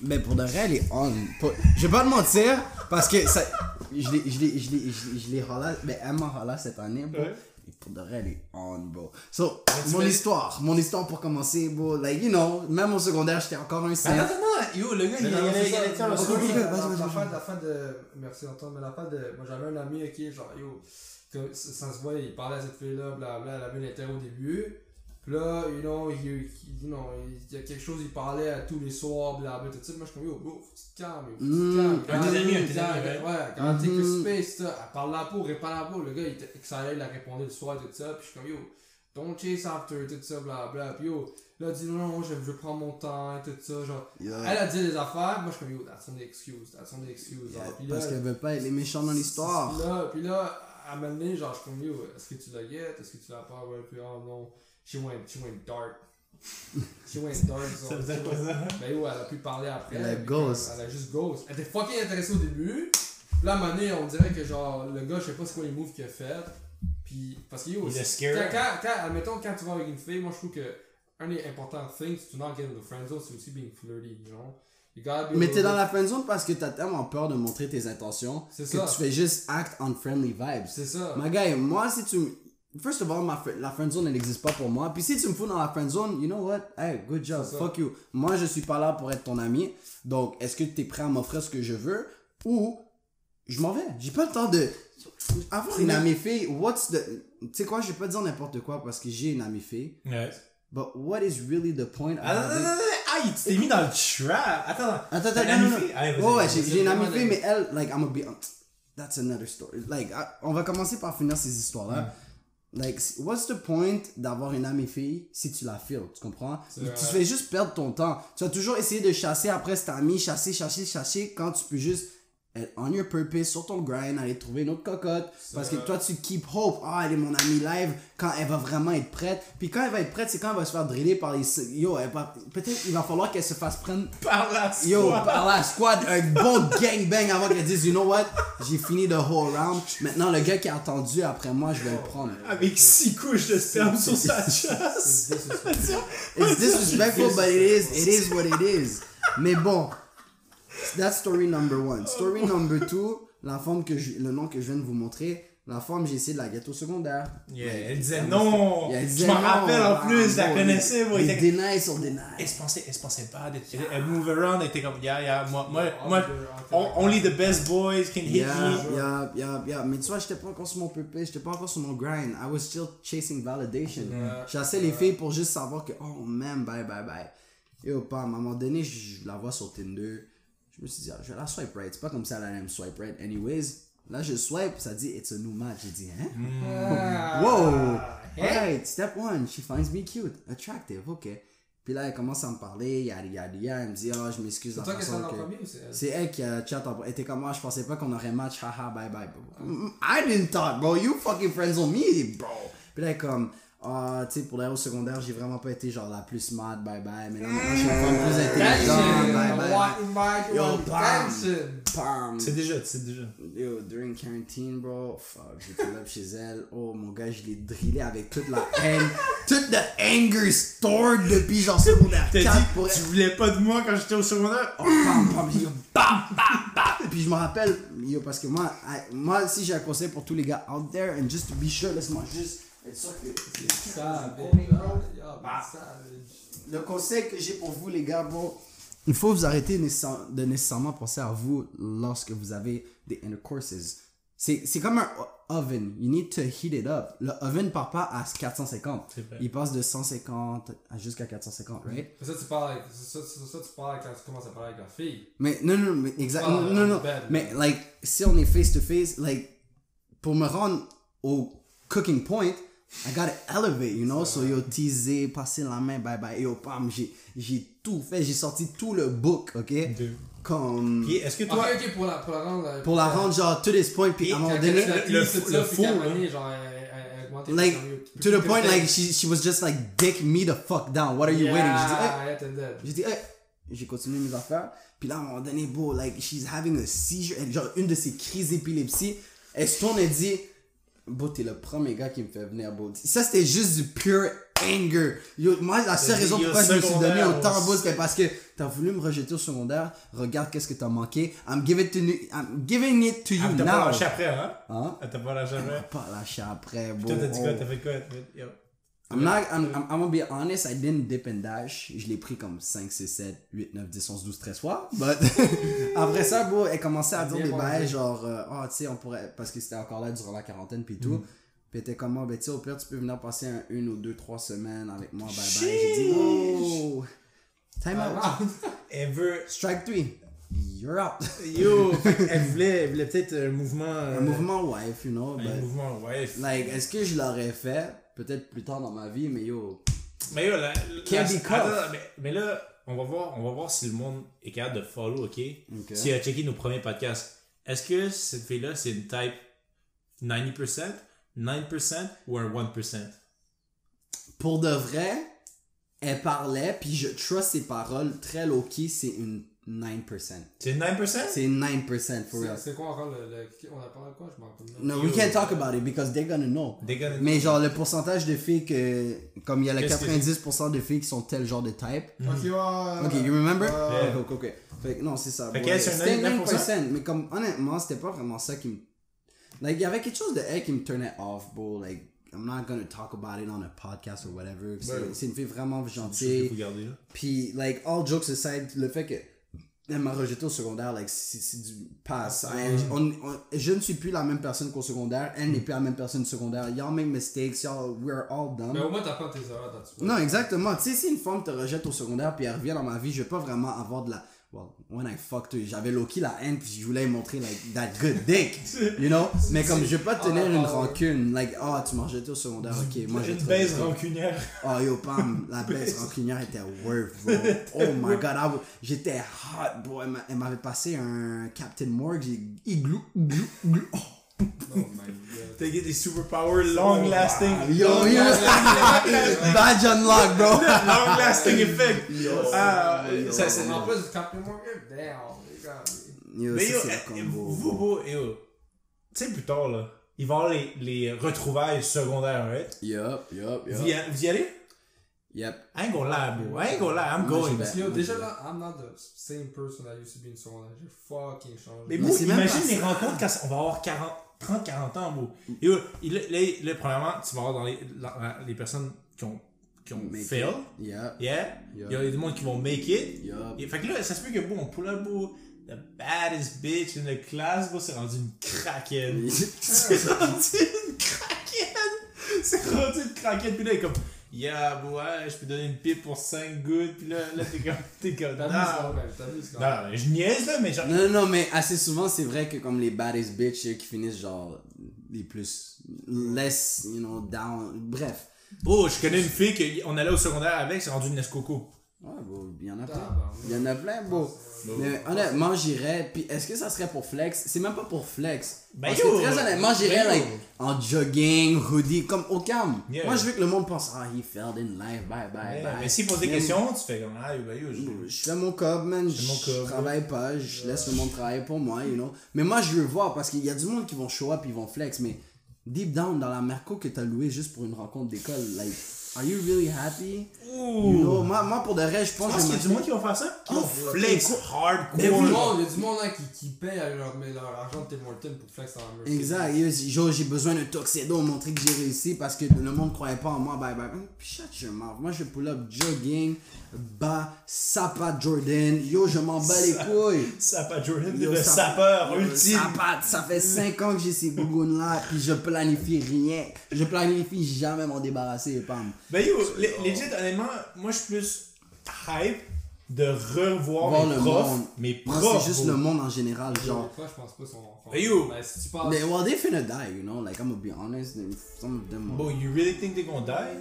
[SPEAKER 2] Mais pour de vrai, elle est on. Pas- Je vais pas te mentir, parce que ça, je l'ai, je l'ai, je l'ai, je l'ai, je l'ai holla, mais elle m'a holla cette année, bro.
[SPEAKER 1] Ouais.
[SPEAKER 2] Et pour de vrai, elle est on, bro. So, mon histoire, mon histoire pour commencer, bro. Like, you know, même au secondaire, j'étais encore un saint.
[SPEAKER 1] attends, attends, yo, le gars, il allait faire le
[SPEAKER 2] ok,
[SPEAKER 3] la- la- la fin- La de. Merci Antoine, mais la fin de. Moi j'avais un ami, ok, genre, yo, que ça ça se voit, il parlait à cette fille-là, blablabla, elle avait une intérêt au début. Puis là, you know, il, il- you know, il y a quelque chose, il parlait à tous les soirs, blablabla, tout ça. Moi je suis comme, yo, bro, faut que tu te calmes, yo, faut que tu te
[SPEAKER 2] Mm.
[SPEAKER 3] calmes.
[SPEAKER 1] Un tes amis, un
[SPEAKER 3] Quand-
[SPEAKER 1] tes amis,
[SPEAKER 3] quand-
[SPEAKER 1] ouais.
[SPEAKER 3] Ouais, quand t'es que
[SPEAKER 2] Mhm.
[SPEAKER 3] space, ça, elle parle la peau, répand la peau. Le gars, il était excited, il a répondu le soir, tout ça. Puis je suis comme, yo, don't chase after, tout ça, blablabla. Puis yo, là, elle dit, non, non, je, je prends mon temps, et tout ça, genre.
[SPEAKER 2] Yeah.
[SPEAKER 3] Elle a dit des affaires, moi je suis comme yo, that's son excuse, that's son excuse.
[SPEAKER 2] Yeah.
[SPEAKER 3] Puis là,
[SPEAKER 2] parce qu'elle veut pas être les méchants dans l'histoire.
[SPEAKER 3] Puis là, puis là, à un moment donné, genre, je suis comme yo, est-ce que tu la get, est-ce que tu pas, ouais, puis oh non, she went, she went dark. She went dark,
[SPEAKER 1] Ça dire quoi ça?
[SPEAKER 3] Ben yo, elle a pu parler après.
[SPEAKER 2] Elle a ghost.
[SPEAKER 3] Elle a juste ghost. Elle était fucking intéressée au début. Là, à un moment donné, on dirait que genre, le gars, je sais pas c'est quoi les moves qu'il a fait. Puis, parce que yo, quand, quand, quand, admettons, quand tu vas avec une fille, moi je trouve que un des importants things to not get in the friend zone, c'est aussi being flirty, you know. You gotta be a
[SPEAKER 2] Mais t'es dans la friendzone parce que t'as tellement peur de montrer tes intentions
[SPEAKER 3] C'est
[SPEAKER 2] que
[SPEAKER 3] ça.
[SPEAKER 2] tu fais juste act on friendly vibes.
[SPEAKER 3] C'est ça.
[SPEAKER 2] My guy, moi, si tu. First of all, ma la friendzone, elle n'existe pas pour moi. Puis si tu me fous dans la friendzone, you know what? Hey, good job. Fuck you. Moi, je suis pas là pour être ton ami. Donc, est-ce que tu es prêt à m'offrir ce que je veux? Ou je m'en vais. J'ai pas le temps de. Avoir une amie fille, what's the. Tu sais quoi, je vais pas dire n'importe quoi parce que j'ai une amie fille.
[SPEAKER 1] Ouais.
[SPEAKER 2] But what is really the point.
[SPEAKER 1] Aïe, tu t'es mis dans le trap. Attends,
[SPEAKER 2] Attends, attends, non, Ouais, j'ai une amie fille, mais elle, like, I'm gonna be. That's another story. Like, on va commencer par finir ces histoires-là. Like, what's the point d'avoir une amie fille si tu la files, tu comprends? Tu fais juste perdre ton temps. Tu vas toujours essayer de chasser après cette amie, chasser, chasser, chasser, quand tu peux juste on your purpose, sur ton grind, aller trouver une autre cocotte. Parce que toi, tu keep hope. Ah, elle est mon amie live quand elle va vraiment être prête. Puis quand elle va être prête, c'est quand elle va se faire driller par les. Yo, va- peut-être il va falloir qu'elle se fasse prendre
[SPEAKER 1] Par la
[SPEAKER 2] Yo,
[SPEAKER 1] squad.
[SPEAKER 2] par la squad, un bon gangbang avant qu'elle dise, you know what, j'ai fini the whole round. Maintenant, le gars qui a attendu après moi, je vais le prendre.
[SPEAKER 1] Avec six couches de sperme sur sa chasse.
[SPEAKER 2] It's disrespectful, but it is, it is what it is. Mais bon, that's story number one. Story number two, la forme que je, le nom que je viens de vous montrer, la forme, j'ai essayé de la ghetto secondaire.
[SPEAKER 1] Yeah, elle disait non.
[SPEAKER 2] Et elle
[SPEAKER 1] Je
[SPEAKER 2] disait
[SPEAKER 1] m'en
[SPEAKER 2] non.
[SPEAKER 1] rappelle en
[SPEAKER 2] Ah,
[SPEAKER 1] plus, je la connaissais, il était-
[SPEAKER 2] deny sur deny.
[SPEAKER 1] Elle se pensait, elle se pensait pas. Elle, elle move around, elle était comme, yeah, yeah, moi, moi, moi,
[SPEAKER 3] de-
[SPEAKER 1] on- only the best boys can hit
[SPEAKER 2] Yeah,
[SPEAKER 1] me.
[SPEAKER 2] yeah, yeah, yeah. Mais tu vois, j'étais pas encore sur mon purpose, j'étais pas encore sur mon grind. I was still chasing validation. J'assais les filles pour juste savoir que, oh man, bye, bye, bye. Yo, pas, à un moment donné, je, je la vois sur Tinder. Je me suis dit, ah, je vais la swipe right. C'est pas comme ça elle allait me swipe right. Anyways, là, je swipe, ça dit, it's a new match. J'ai dit, hein?
[SPEAKER 3] Ah.
[SPEAKER 2] Whoa!
[SPEAKER 3] Hein?
[SPEAKER 2] Alright, step one, she finds me cute, attractive, ok. Puis là, elle commence à me parler, yada yada yada. Elle me dit, ah, je m'excuse.
[SPEAKER 3] C'est
[SPEAKER 2] la
[SPEAKER 3] toi qui en premier ou c'est elle?
[SPEAKER 2] C'est elle qui a chat en Elle était comme moi, je pensais pas qu'on aurait match, haha, bye bye, bro. Mm, I didn't thought, bro, you fucking friends on me, bro. Puis là, comme, ah, tu sais, pour l'air au secondaire, j'ai vraiment pas été genre la plus smart, bye bye, mais là, maintenant, je suis femme plus intelligente, bye bye. Yo, bam.
[SPEAKER 3] attention.
[SPEAKER 2] Pam.
[SPEAKER 1] C'est déjà, c'est déjà.
[SPEAKER 2] Yo, during quarantine, bro, fuck, j'étais là chez elle. Oh, mon gars, je l'ai drillé avec toute la haine, toute la anger stored depuis genre secondaire
[SPEAKER 1] T'as
[SPEAKER 2] 4
[SPEAKER 1] dit,
[SPEAKER 2] pour
[SPEAKER 1] tu voulais pas de moi quand j'étais au secondaire?
[SPEAKER 2] Oh, pam, pam, yo, bam, bam, bam. Puis je me rappelle, yo, parce que moi, I- moi, si j'ai un conseil pour tous les gars out there, and just to be sure, laisse-moi juste Bah. Le conseil que j'ai pour vous, les gars, bon, il faut vous arrêter de nécessairement penser à vous lorsque vous avez des intercourses. C'est c'est comme un oven. You need to heat it up. Le oven part pas à 450.
[SPEAKER 1] C'est vrai.
[SPEAKER 2] Il passe de 150 à jusqu'à 450, right?
[SPEAKER 3] Mais ça, tu parles avec, ça, ça, ça, ça, tu parles quand tu commences à parler avec la fille.
[SPEAKER 2] Mais non, non, mais exact.
[SPEAKER 3] Ah,
[SPEAKER 2] non, non, non.
[SPEAKER 3] bad,
[SPEAKER 2] Mais, like, si on est face to face, like, pour me rendre au cooking point, I gotta elevate, you know? So, yo, teaser, passer la main, bye bye. Yo, pam, j'ai, tout fait. J'ai sorti tout le book, ok?
[SPEAKER 1] Deux.
[SPEAKER 2] Comme.
[SPEAKER 1] Puis est-ce que toi.
[SPEAKER 3] ok, pour la, pour la rendre. euh,
[SPEAKER 2] Pour la
[SPEAKER 3] euh,
[SPEAKER 2] rendre, genre, to this point, puis à un moment donné.
[SPEAKER 1] le- fou,
[SPEAKER 2] Like, to the point, like, she, she was just like, dick me the fuck down. What are you waiting? J'ai dit, hey. J'ai dit, hey, j'ai continué mes affaires. Puis là, à un moment donné, bro, like, she's having a seizure. Genre, une de ses crises d'épilepsie. Elle se tourne et dit, bro, t'es le premier gars qui me fait venir, bro. Ça, c'était juste du pure anger. Yo, moi, la seule raison pourquoi je me suis donné autant, bro, c'est parce que t'as voulu me rejeter au secondaire. Regarde qu'est-ce que t'as manqué. I'm giving, it to you, I'm giving it to you
[SPEAKER 1] Ah, t'as pas
[SPEAKER 2] now.
[SPEAKER 1] lâché après, hein?
[SPEAKER 2] Hein?
[SPEAKER 1] Ah, T'as pas lâché après?
[SPEAKER 2] Pas lâché après, bro.
[SPEAKER 1] Toi, t'as dit quoi? T'as fait quoi? T'as yo.
[SPEAKER 2] I'm not, I'm, I'm, I'm gonna be honest, I didn't dip and dash. Je l'ai pris comme 5, 6, 7, 8, 9, 10, 11, 12, 13 fois. But après ça, bro, elle commençait à dire des bails genre, euh, ah, tu sais, on pourrait, parce que c'était encore là durant la quarantaine puis
[SPEAKER 1] Mm.
[SPEAKER 2] tout. Puis elle était comme, ah, ben, tu sais, au pire, tu peux venir passer un, une ou deux, trois semaines avec moi, bye bye. J'ai dit, oh, time
[SPEAKER 3] Ah,
[SPEAKER 2] out.
[SPEAKER 1] Elle veut.
[SPEAKER 2] Strike 3. You're out.
[SPEAKER 1] Yo! qu'elle voulait, elle voulait peut-être un mouvement. euh,
[SPEAKER 2] Un mouvement wife, you know,
[SPEAKER 1] Un
[SPEAKER 2] but,
[SPEAKER 1] mouvement, ouais.
[SPEAKER 2] like, est-ce que je l'aurais fait? Peut-être plus tard dans ma vie, mais yo,
[SPEAKER 1] Mais yo, la, la-
[SPEAKER 2] cuffed.
[SPEAKER 1] mais, mais là, on va, voir, on va voir si le monde est capable de follow, ok?
[SPEAKER 2] Ok.
[SPEAKER 1] Si as checké nos premiers podcasts, est-ce que cette fille-là, c'est une type 90%, 9% ou un 1%?
[SPEAKER 2] pour de vrai, elle parlait, puis je trust ses paroles très low-key, c'est une 9%.
[SPEAKER 1] C'est une 9%?
[SPEAKER 2] C'est une 9% for real.
[SPEAKER 3] c'est quoi encore le, le- On a parlé de quoi? Je m'en rappelle.
[SPEAKER 2] No, we can't talk about it because they're gonna know.
[SPEAKER 1] Des gars-
[SPEAKER 2] Mais genre, le pourcentage de filles que. Comme il y a le
[SPEAKER 1] Qu'est-ce que
[SPEAKER 2] 90% de filles qui sont tel genre de type.
[SPEAKER 3] Ok, ouais.
[SPEAKER 2] Ok, you remember?
[SPEAKER 3] Ouais.
[SPEAKER 2] Ok, ok, ok. Fait que non, c'est ça.
[SPEAKER 1] Fait
[SPEAKER 2] C'était
[SPEAKER 1] 9%.
[SPEAKER 2] 9%, mais comme honnêtement, c'était pas vraiment ça qui me. Like, il y avait quelque chose de elle qui me turnait off, bro. Like, I'm not gonna talk about it on a podcast or whatever. C'est une fille vraiment
[SPEAKER 1] Il
[SPEAKER 2] gentille. Puis, like, all jokes aside, le fait que elle m'a rejeté au secondaire, like, c'est du pass. On- on- je ne suis plus la même personne qu'au secondaire. Elle n'est plus la même personne au secondaire. Y'all make mistakes. Y'all, we're all dumb.
[SPEAKER 3] Mais au moins, t'apprends tes erreurs.
[SPEAKER 2] Non, exactement. Tu sais, si une femme te rejette au secondaire puis elle revient dans ma vie, je vais pas vraiment avoir de la. Well, when I fucked her, j'avais Loki la haine puis je voulais montrer, like, that good dick. You know? Mais comme je vais pas tenir une rancune, like, ah, tu m'as rejeté au secondaire, ok, moi je
[SPEAKER 1] Une
[SPEAKER 2] rejette.
[SPEAKER 1] rancunière.
[SPEAKER 2] Oh yo, Pam, la baisse rancunière était worth, bro. Oh my god, I was- j'étais hot, bro. Elle m'a- Elle m'avait passé un Captain Morgue, j'ai igloo, igloo, igloo. Oh,
[SPEAKER 3] Oh my god.
[SPEAKER 1] T'as des superpowers long lasting.
[SPEAKER 2] yo, yo, badge unlock, bro.
[SPEAKER 1] long lasting effect.
[SPEAKER 2] Yo,
[SPEAKER 1] Ah,
[SPEAKER 2] yo.
[SPEAKER 1] ça, c'est-
[SPEAKER 3] En plus, Captain Morgan, damn.
[SPEAKER 2] Yo,
[SPEAKER 1] Mais
[SPEAKER 2] ça,
[SPEAKER 1] yo,
[SPEAKER 2] c'est
[SPEAKER 1] eh,
[SPEAKER 2] combo,
[SPEAKER 1] vous, vous, yo, tu sais, plus tard, là, il va y avoir les, les retrouvailles secondaires, right?
[SPEAKER 2] Yup, yup,
[SPEAKER 1] Vous, y,
[SPEAKER 2] yup.
[SPEAKER 1] vous y allez?
[SPEAKER 2] Yep.
[SPEAKER 1] I ain't gonna lie, bro. I ain't gonna lie, I'm going.
[SPEAKER 3] Parce que yo, déjà
[SPEAKER 2] je-
[SPEAKER 3] là, I'm not the same person I used to be in secondaire. J'ai fucking changé.
[SPEAKER 1] Mais
[SPEAKER 2] Mais
[SPEAKER 1] vous, imagine les rencontres quand on va avoir 40, 30, 40 ans, bro. Il- là, là, premièrement, tu vas avoir dans les, la- les personnes qui ont, qui ont
[SPEAKER 2] Make
[SPEAKER 1] fail.
[SPEAKER 2] it.
[SPEAKER 1] Yeah.
[SPEAKER 2] Yeah.
[SPEAKER 1] Il y a des gens qui vont make it.
[SPEAKER 2] Yup.
[SPEAKER 1] Et fait que là, ça se peut que, bon, on pull up, bro, the baddest bitch in the class, bro, c'est rendu une craquette. c'est rendu une craquette. C'est rendu une craquette. Puis là, il est comme, yeah, ouais, je peux donner une pipe pour 5 gouttes. Puis là, là, t'es comme, t'es comme, non. Non, mais je niaise, là, mais genre,
[SPEAKER 2] Non, non, non, mais assez souvent, c'est vrai que comme les baddest bitches euh, qui finissent genre les plus less, you know, down. Bref.
[SPEAKER 1] Oh, je connais une fille qu'on allait au secondaire avec, c'est rendu une Escoco.
[SPEAKER 2] Ouais, bon, il y en a plein.
[SPEAKER 3] Tabarnak.
[SPEAKER 2] Il y en a plein, bon. Mais honnêtement, j'irais. Puis est-ce que ça serait pour flex? C'est même pas pour flex.
[SPEAKER 1] Ben
[SPEAKER 2] Parce
[SPEAKER 1] yo,
[SPEAKER 2] que très honnêtement, j'irais
[SPEAKER 1] ben
[SPEAKER 2] like, en jogging, hoodie, comme au calme.
[SPEAKER 1] Yeah.
[SPEAKER 2] Moi, je veux que le monde pense, ah, he failed in life, bye bye bye.
[SPEAKER 1] mais s'il pose des questions, tu fais comme, ah, ben yo, je-
[SPEAKER 2] Je fais mon cob, man. Je
[SPEAKER 1] cob,
[SPEAKER 2] travaille pas. Je laisse le monde travailler pour moi, you know. Mais moi, je veux voir parce qu'il y a du monde qui vont show up, ils vont flex. Mais deep down, dans la Merco que t'as loué juste pour une rencontre d'école, like, are you really happy? You know, moi, moi, pour de vrai, je pense que
[SPEAKER 1] qu'il y a du monde qui va faire ça? Qui vont
[SPEAKER 2] Oh,
[SPEAKER 1] flex
[SPEAKER 2] Mais
[SPEAKER 3] Il y a du
[SPEAKER 1] hardcore.
[SPEAKER 3] monde, il y a du monde là, qui, qui paye à leur, mais leur argent de Tim Hortons pour flex dans la Mercedes.
[SPEAKER 2] Exact. J'ai besoin d'un tuxedo, montrer que j'ai réussi parce que le monde croyait pas en moi. Bye bye. Shut your mouth. Moi, je pull up jogging, bas, sapat Jordan. Yo, je m'en bats les couilles.
[SPEAKER 1] Sapeur Jordan,
[SPEAKER 2] Yo,
[SPEAKER 1] le sapeur
[SPEAKER 2] Yo,
[SPEAKER 1] ultime.
[SPEAKER 2] Sapat, ça fait 5 ans que j'ai ces gougounes-là, puis je planifie rien. Je planifie jamais m'en débarrasser, pam.
[SPEAKER 1] Ben yo, le- legit, honnêtement, moi je suis plus hype de revoir
[SPEAKER 2] Voir
[SPEAKER 1] mes
[SPEAKER 2] le
[SPEAKER 1] profs.
[SPEAKER 2] monde.
[SPEAKER 1] Mes
[SPEAKER 2] Moi,
[SPEAKER 1] profs.
[SPEAKER 2] c'est juste
[SPEAKER 1] bro.
[SPEAKER 2] le monde en général, genre.
[SPEAKER 3] Genre, je pense pas son.
[SPEAKER 1] Hey, yo.
[SPEAKER 3] Ben, si tu parles.
[SPEAKER 2] Mais well, they finna die, you know? Like, I'm gonna be honest. Some of them.
[SPEAKER 1] Bon, you really think they're gonna die?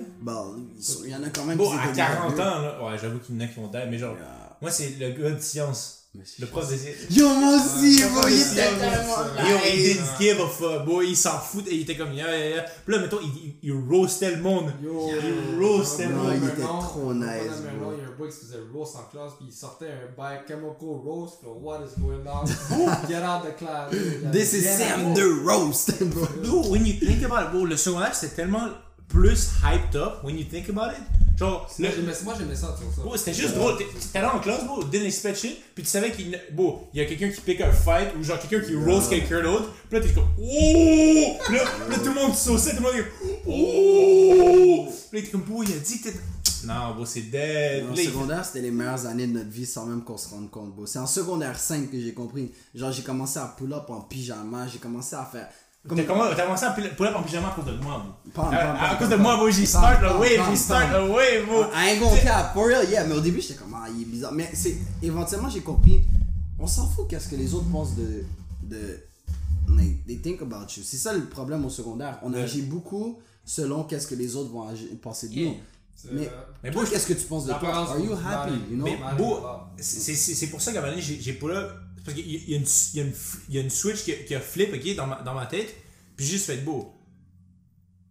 [SPEAKER 2] Sont- il y en a quand même
[SPEAKER 1] Bon, à
[SPEAKER 2] étaient
[SPEAKER 1] 40
[SPEAKER 2] vieux.
[SPEAKER 1] ans, là, ouais, j'avoue qu'il y en a qui vont die, mais genre,
[SPEAKER 2] Yeah.
[SPEAKER 1] moi c'est le gars de science. Le prof science.
[SPEAKER 2] Yo, moi aussi,
[SPEAKER 3] Ouais,
[SPEAKER 2] bro,
[SPEAKER 3] ouais,
[SPEAKER 2] il était tellement
[SPEAKER 1] Yo, il didn't give a fuck, boy, il s'en fout, et il était comme, yeah, yeah, yeah. Puis là, mettons, il, il, il roastait le monde.
[SPEAKER 3] Yo,
[SPEAKER 1] Il roastait le
[SPEAKER 2] Non,
[SPEAKER 1] monde.
[SPEAKER 2] il était trop nice,
[SPEAKER 3] Il y a un boy qui se faisait roast en classe, puis il sortait un bail chemical roast, what is going on? Get out the class.
[SPEAKER 2] This is Sam the Roast, bro.
[SPEAKER 1] Bro, when you think about it, bro, le secondaire c'était tellement plus hyped up when you think about it. Genre, le,
[SPEAKER 3] Moi, j'aimais- Moi, j'aimais ça, tu vois ça.
[SPEAKER 1] C'était juste drôle. T'es- T'allais en classe, bro, didn't expect shit, puis tu savais qu'il. Bon, il y a quelqu'un qui pique un fight, ou genre quelqu'un qui roast quelqu'un d'autre, puis là t'es comme. Oh! Puis là, là, tout le monde saussait, tout le monde dit. Oh! Puis là t'es comme, bro, il a dit que t'étais. Non, bro, c'est dead.
[SPEAKER 2] En secondaire, c'était les meilleures années de notre vie sans même qu'on se rende compte, bro. C'est en secondaire 5 que j'ai compris. Genre, j'ai commencé à pull up en pyjama, j'ai commencé à faire.
[SPEAKER 1] T'as commencé à pull pull up en pyjama à cause de moi, bro.
[SPEAKER 2] Pam,
[SPEAKER 1] À, cause de moi, bro, j'ai start a wave, j'ai start a wave, bro.
[SPEAKER 2] I ain't gonna cap, for real, yeah. Mais au début, j'étais comme, ah, il est bizarre. Mais c'est, éventuellement, j'ai compris, on s'en fout qu'est-ce que les autres pensent de, de, like, they think about you. C'est ça le problème au secondaire. On
[SPEAKER 1] Ouais.
[SPEAKER 2] agit beaucoup selon qu'est-ce que les autres vont agi- penser de nous. Mais,
[SPEAKER 3] euh,
[SPEAKER 1] Mais
[SPEAKER 2] qu'est-ce que tu penses de toi? Are you happy, you know?
[SPEAKER 1] C'est pour ça qu'à un moment j'ai là. Parce qu'il y, y a une, il y a une, il y a une switch qui a, qui a flip ok, dans, ma, dans ma tête. Puis j'ai juste fait beau.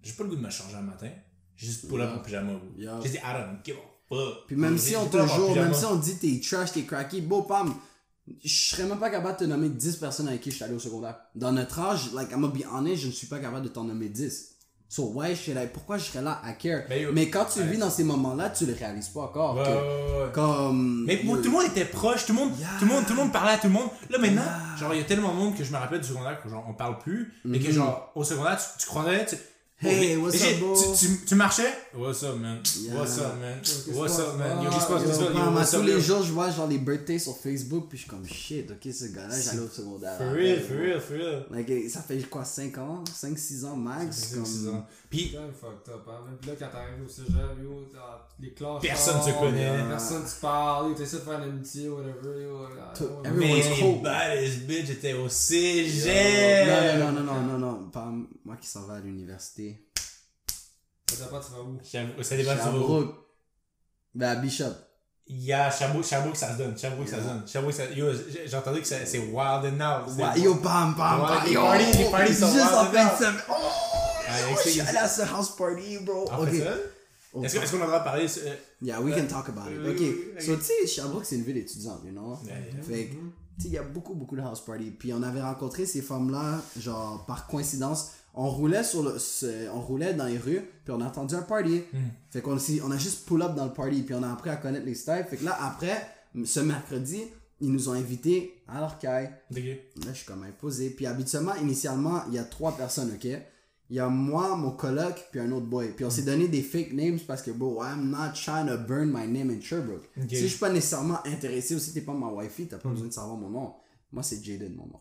[SPEAKER 1] J'ai pas le goût de me changer un matin. J'ai juste up
[SPEAKER 2] Yeah.
[SPEAKER 1] en pyjama.
[SPEAKER 2] Yeah.
[SPEAKER 1] J'ai dit, I don't give a.
[SPEAKER 2] Puis même si on te joue, même si on dit t'es trash, t'es cracky, beau pam, je serais même pas capable de te nommer 10 personnes avec qui je suis allé au secondaire. Dans notre âge, like, I'm gonna be honest, je ne suis pas capable de t'en nommer 10. So why should I, pourquoi je serais là? À care? Mais quand tu
[SPEAKER 1] ouais.
[SPEAKER 2] vis dans ces moments-là, tu le réalises pas encore.
[SPEAKER 1] Ouais,
[SPEAKER 2] que-
[SPEAKER 1] ouais.
[SPEAKER 2] Comme.
[SPEAKER 1] Mais tout le monde était proche, tout le monde, tout le monde, tout le monde parlait à tout le monde. Là maintenant, genre il y a tellement de monde que je me rappelle du secondaire que genre on parle plus, mais que genre au secondaire tu, tu croisais, tu,
[SPEAKER 2] Mm-hmm. Hey, what's up, bro?
[SPEAKER 1] tu, tu, tu marchais? What's up man?
[SPEAKER 2] Yeah.
[SPEAKER 1] What's up man? What's
[SPEAKER 3] se
[SPEAKER 1] up man? Yo, qu'est-ce qui se passe? se
[SPEAKER 2] tous
[SPEAKER 1] up,
[SPEAKER 2] les
[SPEAKER 1] yo?
[SPEAKER 2] jours, je vois genre les birthdays sur Facebook, puis je suis comme shit, ok, ce gars-là, j'allais au secondaire.
[SPEAKER 1] For real, for real, for real.
[SPEAKER 2] Like, ça fait quoi, 5 ans? 5-6 ans max comme...
[SPEAKER 1] ans. Puis
[SPEAKER 3] C'est quand même fucked up, hein. Puis là, quand t'arrives au cégep, yo, les classes.
[SPEAKER 1] Personne te connaît.
[SPEAKER 3] Personne te parle, t'essaies de faire une amitié, whatever, yo.
[SPEAKER 2] Everyone's cold.
[SPEAKER 1] baddest bitch étaient au
[SPEAKER 2] Non,
[SPEAKER 1] cégep.
[SPEAKER 2] non, non, non, non, non, pas moi qui s'en vais à l'université.
[SPEAKER 3] Ça dépend, tu vas où?
[SPEAKER 1] J'avoue, Ça dépend du
[SPEAKER 2] Sherbrooke. À Bishop.
[SPEAKER 1] Il y a Sherbrooke, Sherbrooke ça se donne, Sherbrooke ça se donne. Sherbrooke ça Yo, j'ai entendu que c'est wild and now. C'est-
[SPEAKER 2] Ouais, yo, bam, bam, bam, yo,
[SPEAKER 1] parties- les parties sont
[SPEAKER 2] juste en fin de semaine. Oh,
[SPEAKER 1] Ah,
[SPEAKER 2] je suis
[SPEAKER 1] excuse-
[SPEAKER 2] allé à ce house party, bro.
[SPEAKER 1] En
[SPEAKER 2] Ok.
[SPEAKER 1] ça?
[SPEAKER 2] Oh,
[SPEAKER 1] Est-ce qu'on a le droit de parler euh,
[SPEAKER 2] Yeah, we can talk about it.
[SPEAKER 1] Euh,
[SPEAKER 2] Ok,
[SPEAKER 1] ok.
[SPEAKER 2] so tu sais, Sherbrooke, c'est une ville étudiante, you know?
[SPEAKER 1] Yeah, yeah.
[SPEAKER 2] Fait tu sais, il y a beaucoup, beaucoup de house party. Puis on avait rencontré ces femmes-là, genre, par coïncidence. On roulait sur le, on roulait dans les rues, puis on a entendu un party.
[SPEAKER 1] Hmm.
[SPEAKER 2] Fait qu'on on a juste pull up dans le party, puis on a appris à connaître les styles. Fait que là, après, ce mercredi, ils nous ont invités à leur caille.
[SPEAKER 1] Ok.
[SPEAKER 2] Là, je suis comme imposé. Puis habituellement, initialement, il y a trois personnes, ok? Il y a moi, mon coloc, puis un autre boy. Puis on s'est donné des fake names parce que, bro, I'm not trying to burn my name in Sherbrooke.
[SPEAKER 1] Ok.
[SPEAKER 2] Si je suis pas nécessairement intéressé ou si t'es pas ma wifey, t'as pas besoin de savoir mon nom. Moi, c'est Jaden, mon nom.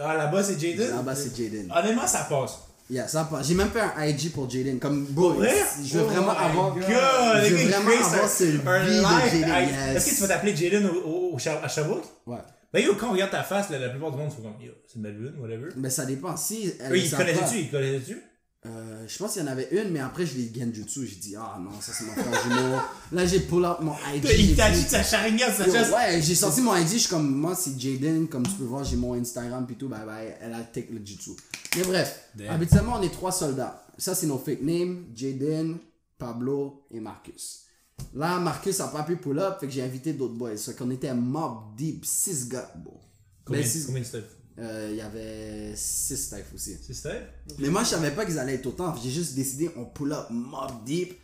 [SPEAKER 1] Ah, là-bas, c'est Jaden?
[SPEAKER 2] Là-bas, c'est Jaden.
[SPEAKER 1] Honnêtement, ça passe.
[SPEAKER 2] Yeah, ça. J'ai même fait un IG pour Jaden. Comme, bro,
[SPEAKER 1] vrai?
[SPEAKER 2] je veux
[SPEAKER 1] Oh
[SPEAKER 2] vraiment avoir.
[SPEAKER 1] God,
[SPEAKER 2] je veux vraiment avoir
[SPEAKER 1] un-
[SPEAKER 2] ce de. Jaden. Yes.
[SPEAKER 1] Est-ce que tu vas t'appeler Jaden au, au, à Sherbrooke?
[SPEAKER 2] Ouais.
[SPEAKER 1] Ben yo, quand on regarde ta face, là, la plupart du monde sont comme, yo, c'est une belle lune, whatever.
[SPEAKER 2] Mais ça dépend. Si
[SPEAKER 1] Eux, ils connaissaient-tu? Ils connaissaient-tu?
[SPEAKER 2] Euh, je pense qu'il y en avait une, mais après je l'ai genjutsu. J'ai dit, ah non, ça c'est mon frère jumeau. Là j'ai pull up mon IG.
[SPEAKER 1] Il
[SPEAKER 2] j'ai
[SPEAKER 1] t'a
[SPEAKER 2] dit-
[SPEAKER 1] sa Sharingan, chasse.
[SPEAKER 2] ouais, j'ai sorti mon ID, je suis comme, moi c'est Jaden, comme tu peux voir, j'ai mon Instagram pis tout, bye bye, elle a take le jutsu. Mais bref,
[SPEAKER 1] Damn.
[SPEAKER 2] habituellement on est trois soldats. Ça c'est nos fake names, Jaden, Pablo et Marcus. Là, Marcus a pas pu pull up, fait que j'ai invité d'autres boys. Fait qu'on était mob deep, 6 gars, bon.
[SPEAKER 1] Combien,
[SPEAKER 2] Ben, six-
[SPEAKER 1] combien de
[SPEAKER 2] euh, Il y avait 6 staff aussi.
[SPEAKER 1] C'est stuff
[SPEAKER 2] Mais moi, je savais pas qu'ils allaient être autant. J'ai juste décidé, on pull up mob deep.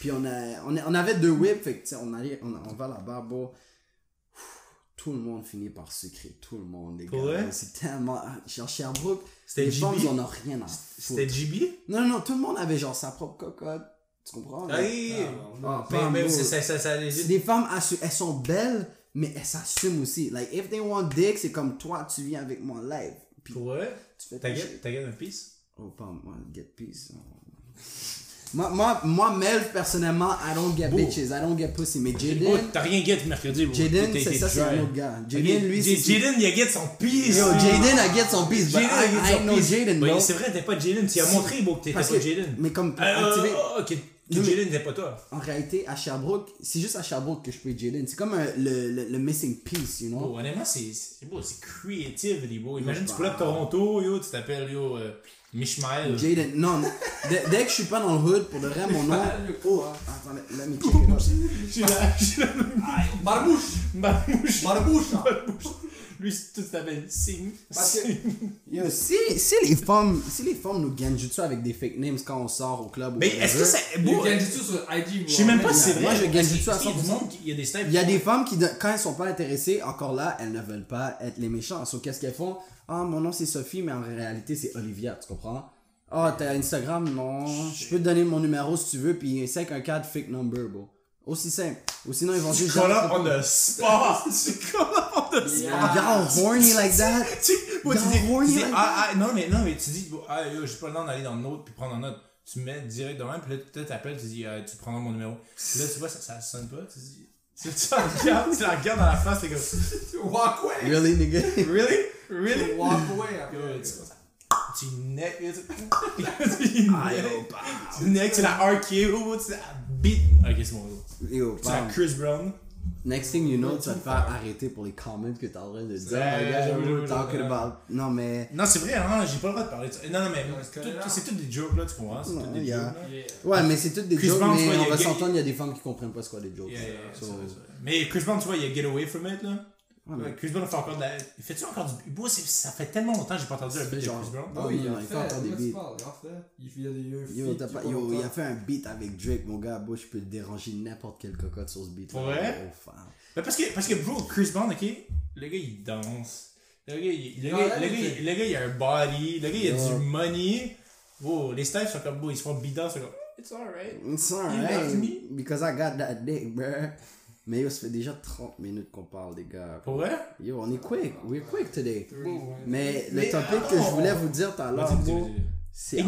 [SPEAKER 2] Puis on, a, on, a- on avait deux whips. Fait que, tu sais, on, allait, on, on va là-bas, bro. Tout le monde finit par sucrer. Tout le monde, les gars. C'est tellement. Genre, Sherbrooke, les femmes, ils en ont rien à
[SPEAKER 1] C'était. JB
[SPEAKER 2] Non, non, non, tout le monde avait genre sa propre cocotte. Tu comprends?
[SPEAKER 1] Ah oui
[SPEAKER 2] Ah,
[SPEAKER 1] Mais,
[SPEAKER 2] pas
[SPEAKER 1] mais c'est ça, ça, les
[SPEAKER 2] des femmes, elles sont belles, mais elles s'assument aussi. Like, if they want dick, c'est comme toi, tu viens avec mon live. Puis
[SPEAKER 1] vrai?
[SPEAKER 2] tu fais ta
[SPEAKER 1] un piece
[SPEAKER 2] Oh, pas moi, get peace. Moi, moi, moi, Mel, personnellement, I don't get bitches, I don't get pussy. Mais
[SPEAKER 1] Oh,
[SPEAKER 2] Jaden,
[SPEAKER 1] T'as rien get mercredi, bro.
[SPEAKER 2] Jaden, c'est ça, c'est un autre gars. Jaden, lui, c'est.
[SPEAKER 1] Jaden, il a get son piece.
[SPEAKER 2] Yo, Jaden, I get son piece,
[SPEAKER 1] Jaden, il a
[SPEAKER 2] I,
[SPEAKER 1] get son piece.
[SPEAKER 2] Jaden,
[SPEAKER 1] c'est vrai, t'es pas Jaden. Tu as montré, bro, que t'étais pas Jaden.
[SPEAKER 2] Mais comme
[SPEAKER 1] oh, ok, que Jaden n'était pas toi.
[SPEAKER 2] En réalité, à Sherbrooke, c'est juste à Sherbrooke que je peux être Jaden. C'est comme un- le, le, le missing piece, you know?
[SPEAKER 1] Bro, honnêtement, c'est c'est beau, c'est creative, bro. Imagine, tu up
[SPEAKER 2] bah.
[SPEAKER 1] Toronto, yo, tu t'appelles, yo, euh, Mishmael.
[SPEAKER 2] Jaden, non, dès, dès que je suis pas dans le hood, pour de vrai, mon nom.
[SPEAKER 3] Mishmael,
[SPEAKER 2] Oh, attendez, let me check it out.
[SPEAKER 1] J'ai la, j'ai la
[SPEAKER 3] Barbouche!
[SPEAKER 1] barbouche.
[SPEAKER 3] Barbouche! hein.
[SPEAKER 1] Barbouche. Lui, tout s'appelle Sing.
[SPEAKER 3] Parce que-.
[SPEAKER 2] Yo, si, si les femmes, si les femmes nous genjutsu avec des fake names quand on sort au club ou
[SPEAKER 1] Mais est-ce que c'est
[SPEAKER 3] du tout sur IG,
[SPEAKER 1] Je sais même pas si c'est vrai.
[SPEAKER 2] Moi, je tout à
[SPEAKER 1] il y a du
[SPEAKER 2] 100%.
[SPEAKER 1] monde qui- Il y a des.
[SPEAKER 2] Il y a des femmes qui, quand elles sont pas intéressées, encore là, elles ne veulent pas être les méchants. So, qu'est-ce qu'elles font? Ah, mon nom c'est Sophie, mais en réalité c'est Olivia, tu comprends? Ah, t'as Instagram? Non. Je peux te donner mon numéro si tu veux, puis 514 fake number, bro. Aussi simple. Ou sinon, ils vont juste.
[SPEAKER 1] Call up on the spot? Tu call up on the spot?
[SPEAKER 2] Y'all horny like that?
[SPEAKER 1] Tu, moi, tu
[SPEAKER 2] Dans
[SPEAKER 1] dis,
[SPEAKER 2] horny like
[SPEAKER 1] ah, ah, non, mais, non, mais tu dis, ah, yo, j'ai pas le temps d'aller dans le nôtre puis prendre en note. Tu mets direct de même, puis là, tu t'appelles, tu dis, ah, tu prendras mon numéro. Puis là, tu vois, ça, ça sonne pas, tu dis, tu, tu la regardes, tu la regardes dans la face, t'es comme,
[SPEAKER 3] Walk away!
[SPEAKER 2] Really, nigga?
[SPEAKER 1] really? Really?
[SPEAKER 3] Walk away
[SPEAKER 1] Yo,
[SPEAKER 3] après.
[SPEAKER 1] tu, tu neck, yo, tu, tu
[SPEAKER 2] Ah, yo,
[SPEAKER 1] neck,
[SPEAKER 2] bah.
[SPEAKER 1] tu neck, tu la RKO, tu la beat? Ok, c'est bon,
[SPEAKER 2] Yo,
[SPEAKER 1] tu la. Chris Brown.
[SPEAKER 2] Next thing you know, tu vas te faire arrêter pour les comments que t'es en train de dire. Talking about. Non, mais.
[SPEAKER 1] Non, c'est vrai, hein, j'ai pas le droit de parler de ça. Non, non, mais
[SPEAKER 3] c'est
[SPEAKER 1] tout-
[SPEAKER 3] correct.
[SPEAKER 1] c'est tout des jokes, là, tu comprends? C'est
[SPEAKER 2] Non,
[SPEAKER 1] tout des jokes.
[SPEAKER 2] Ouais, mais c'est toutes des
[SPEAKER 1] Chris
[SPEAKER 2] jokes,
[SPEAKER 1] Brown, tu vois,
[SPEAKER 2] mais on va s'entendre, il y a des femmes qui comprennent pas c'est quoi des jokes.
[SPEAKER 1] C'est c'est. Mais Chris Brown, tu vois, il y a Get Away From It, là.
[SPEAKER 2] Ouais,
[SPEAKER 1] Ouais, Chris Brown fait encore de la. Fais-tu encore du. Moi, c'est- ça fait tellement longtemps que j'ai pas entendu un beat de Chris Brown.
[SPEAKER 3] Ah oui, il
[SPEAKER 2] il fait encore des beats.
[SPEAKER 3] Il fait. A des- a
[SPEAKER 2] Yo, il a fait un beat avec Drake, mon gars. Bro, je peux déranger n'importe quelle cocotte sur ce beat.
[SPEAKER 1] Pour vrai?
[SPEAKER 2] Oh, fan.
[SPEAKER 1] Mais parce que, parce que, bro, Chris Brown, ok, le gars, il danse. Le gars, il, le
[SPEAKER 3] Non,
[SPEAKER 1] gars,
[SPEAKER 3] là,
[SPEAKER 1] le
[SPEAKER 3] il
[SPEAKER 1] gars,
[SPEAKER 3] fait-
[SPEAKER 1] il- le gars, il a un body. Le gars, il a
[SPEAKER 2] Yeah.
[SPEAKER 1] du money. Bro, les styles sont comme, bro, ils se font down, c'est comme, it's alright.
[SPEAKER 2] It's
[SPEAKER 1] You
[SPEAKER 2] alright.
[SPEAKER 1] love me?
[SPEAKER 2] Because I got that dick, bruh. Mais yo, ça fait déjà 30 minutes qu'on parle, les gars.
[SPEAKER 1] Pour vrai?
[SPEAKER 2] Yo, on est quick. We're quick today.
[SPEAKER 3] Ouais.
[SPEAKER 2] Mais le topic que je voulais vous dire tout à l'heure, c'est
[SPEAKER 1] hein?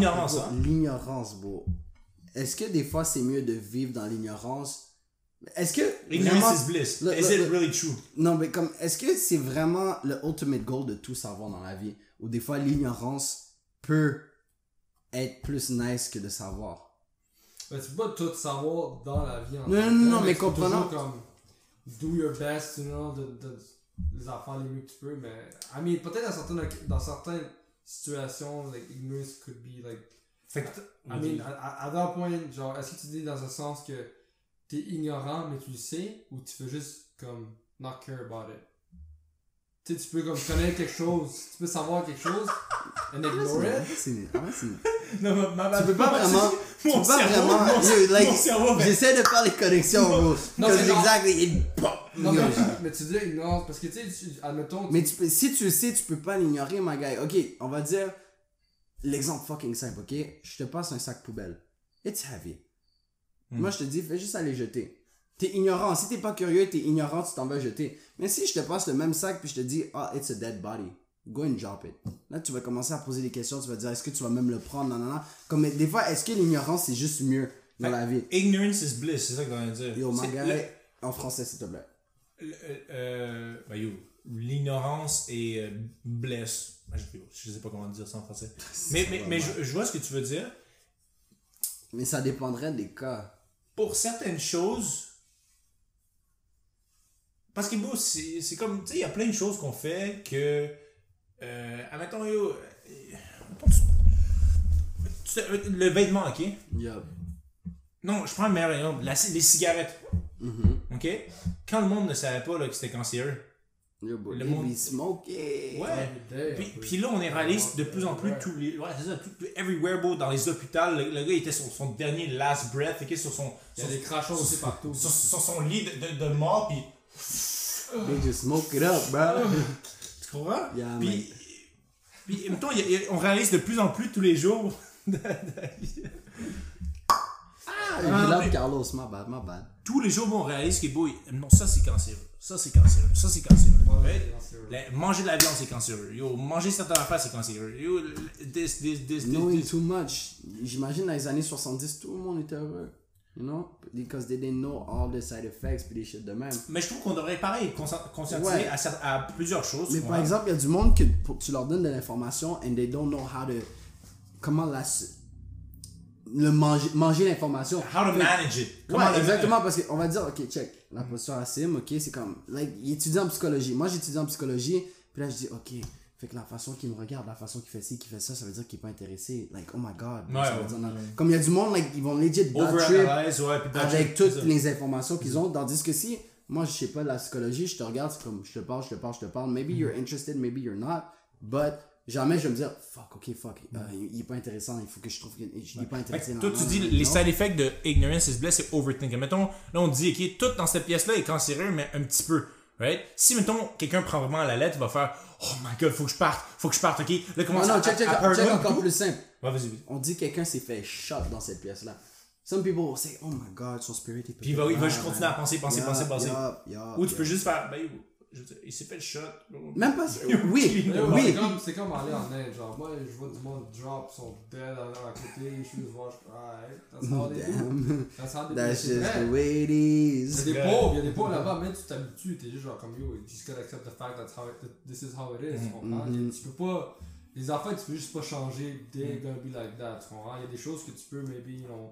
[SPEAKER 2] L'ignorance, bro. Est-ce que des fois c'est mieux de vivre dans l'ignorance? Est-ce que.
[SPEAKER 1] Ignorance is bliss.
[SPEAKER 2] Le-
[SPEAKER 1] Is
[SPEAKER 2] le-
[SPEAKER 1] it
[SPEAKER 2] le-
[SPEAKER 1] really true?
[SPEAKER 2] Non, mais comme, est-ce que c'est vraiment le ultimate goal de tout savoir dans la vie? Ou des fois l'ignorance peut être plus nice que de savoir?
[SPEAKER 3] Mais tu peux pas tout savoir dans la vie en
[SPEAKER 2] Non, non, non, mais comprenons-
[SPEAKER 3] comme do your best, you know, de, de, les affaires les mieux que tu peux, mais I mean, peut-être dans certaines, dans certaines situations, like, ignorance could be like,
[SPEAKER 1] Fait que,
[SPEAKER 3] I mean, à, à, that point, genre, est-ce que tu dis dans un sens que t'es ignorant, mais tu le sais, ou tu veux juste, comme, not care about it? Tu sais, tu peux, comme, connaître quelque chose, tu peux savoir quelque chose, and ignore it,
[SPEAKER 2] C'est- ah ouais, c'est-
[SPEAKER 1] non, ma, ma,
[SPEAKER 2] Tu peux pas vraiment. Tu peux pas
[SPEAKER 1] cerveau,
[SPEAKER 2] vraiment.
[SPEAKER 1] mon-
[SPEAKER 2] yo, like,
[SPEAKER 1] mon cerveau,
[SPEAKER 2] J'essaie de faire les connexions, bro.
[SPEAKER 3] Non, mais
[SPEAKER 2] exactly.
[SPEAKER 3] Non, mais, mais tu dis ignorance, parce que, tu sais, admettons,
[SPEAKER 2] Mais tu peux- si tu le sais, tu peux pas l'ignorer, my guy. Ok, on va dire l'exemple fucking simple, ok? Je te passe un sac poubelle. It's heavy.
[SPEAKER 1] Hmm.
[SPEAKER 2] Moi, je te dis, fais juste aller jeter. T'es ignorant. Si t'es pas curieux, t'es ignorant, tu t'en vas jeter. Mais si je te passe le même sac puis je te dis, ah, it's a dead body. Go and drop it. Là, tu vas commencer à poser des questions. Tu vas dire, est-ce que tu vas même le prendre? Non, non, non. Comme, des fois, est-ce que l'ignorance, c'est juste mieux dans
[SPEAKER 1] Fait-
[SPEAKER 2] la vie?
[SPEAKER 1] Ignorance is bliss, c'est ça envie de dire.
[SPEAKER 2] Yo, guy,
[SPEAKER 1] le-
[SPEAKER 2] en français, s'il te plaît.
[SPEAKER 1] le- euh, yo, l'ignorance est euh, blesse. Ben, je, je sais pas comment dire ça en français. Mais, mais, mais je, je vois ce que tu veux dire.
[SPEAKER 2] Mais ça dépendrait des cas.
[SPEAKER 1] pour certaines choses. Parce que bon, c'est c'est comme, tu sais, il y a plein de choses qu'on fait que. Euh, admettons, yo. euh, le vêtement, ok?
[SPEAKER 2] Yup.
[SPEAKER 1] Non, je prends le meilleur exemple. La- les cigarettes,
[SPEAKER 2] Mhm.
[SPEAKER 1] ok? Quand le monde ne savait pas là, que c'était cancéreux.
[SPEAKER 2] Yo, but
[SPEAKER 1] Le monde-
[SPEAKER 2] smoking.
[SPEAKER 1] Ouais.
[SPEAKER 3] Day,
[SPEAKER 1] Puis, puis là, on est réaliste de plus en plus tous les. Ouais, c'est ça, tout, everywhere, bro, dans les hôpitaux. Le, le gars il était sur son dernier last breath, ok? Sur son.
[SPEAKER 3] Il y a
[SPEAKER 1] sur-
[SPEAKER 3] des crachats aussi partout.
[SPEAKER 1] sur, sur son lit de, de, de mort, puis.
[SPEAKER 2] They just smoke it up, bro.
[SPEAKER 1] Tu comprends?
[SPEAKER 2] Yeah,
[SPEAKER 1] puis, puis, en même temps, il y a- y a- on réalise de plus en plus tous les jours.
[SPEAKER 2] Ah,
[SPEAKER 1] Ah, mais-
[SPEAKER 2] Carlos, my bad, my bad.
[SPEAKER 1] tous les jours, bon, on réalise que, boy, non, ça c'est cancéreux. Ça c'est cancéreux. Ça c'est cancéreux.
[SPEAKER 3] Ouais.
[SPEAKER 1] La- manger de la viande, c'est cancéreux. Yo, manger certaines affaires, c'est cancéreux. Yo, this, this, this, this,
[SPEAKER 2] Knowing
[SPEAKER 1] this.
[SPEAKER 2] too much. J'imagine dans les années 70, tout le monde était heureux. You know? Because they didn't know all the side effects puis des shit de même.
[SPEAKER 1] Mais je trouve qu'on devrait, pareil, conscien- conscientiser
[SPEAKER 2] Ouais.
[SPEAKER 1] à, plusieurs choses.
[SPEAKER 2] Mais par exemple, il y a du monde que tu leur donnes de l'information and they don't know how to. Comment la. Le manger, manger l'information.
[SPEAKER 1] How to manage it. Comment
[SPEAKER 2] Ouais,
[SPEAKER 1] le-
[SPEAKER 2] exactement, parce qu'on va dire, ok, check, la posture à Sim, ok, c'est comme, like, il étudie en psychologie. Moi, j'étudie en psychologie, puis là, je dis, ok, fait que la façon qu'il me regarde, la façon qu'il fait ci, qu'il fait ça, ça veut dire qu'il est pas intéressé. Like, oh my god.
[SPEAKER 1] Ouais,
[SPEAKER 2] ça veut
[SPEAKER 1] ouais,
[SPEAKER 2] dire,
[SPEAKER 1] ouais.
[SPEAKER 2] Comme il y a du monde, like, ils vont legit bad trip avec toutes les informations qu'ils ont. Tandis que si, moi, je sais pas la psychologie, je te regarde, c'est comme, je te parle, je te parle, je te parle. Maybe you're interested, maybe you're not. But, jamais je vais me dire, fuck, ok, fuck, euh, il est pas intéressant, il faut que je trouve qu'il il est pas intéressé.
[SPEAKER 1] toi, tu dis les side effects de ignorance is bliss, c'est overthinking. Mettons, là, on dit, ok, tout dans cette pièce-là est cancéreux, mais un petit peu. Right? Si, mettons, quelqu'un prend vraiment la lettre, il va faire, oh my god, faut que je parte, faut que je parte, ok? Là,
[SPEAKER 2] Non,
[SPEAKER 1] commence
[SPEAKER 2] non,
[SPEAKER 1] à,
[SPEAKER 2] check, check,
[SPEAKER 1] à-
[SPEAKER 2] check, encore plus simple.
[SPEAKER 1] Ouais, vas-y, vas-y.
[SPEAKER 2] On dit que quelqu'un s'est fait shot dans cette pièce-là. Some people will say, oh my god, son spirit est
[SPEAKER 1] Puis il va, il va juste continuer à penser, penser, penser, penser. Ou tu peux juste faire, ben, je veux dire, il s'est fait le shot.
[SPEAKER 2] Même pas. Oui,
[SPEAKER 3] Mais ouais,
[SPEAKER 2] oui.
[SPEAKER 3] C'est comme, c'est comme aller en Inde, genre moi je vois du monde drop, ils sont dead à, à côté, je suis juste voir, je suis alright, that's how they do.
[SPEAKER 2] Damn.
[SPEAKER 3] That's how they do.
[SPEAKER 2] That's
[SPEAKER 3] C'est
[SPEAKER 2] just
[SPEAKER 3] vrai.
[SPEAKER 2] the way it
[SPEAKER 3] Il y
[SPEAKER 2] is.
[SPEAKER 3] a des pauvres, il y a des pauvres là-bas, même tu t'habitues, t'es juste genre comme yo, you just gotta accept the fact that's how it, that this is how it is, tu comprends?
[SPEAKER 2] Mhm.
[SPEAKER 3] Tu peux pas, les affaires tu peux juste pas changer, they're gonna be like that, tu comprends? Il y a des choses que tu peux, maybe, ils ont,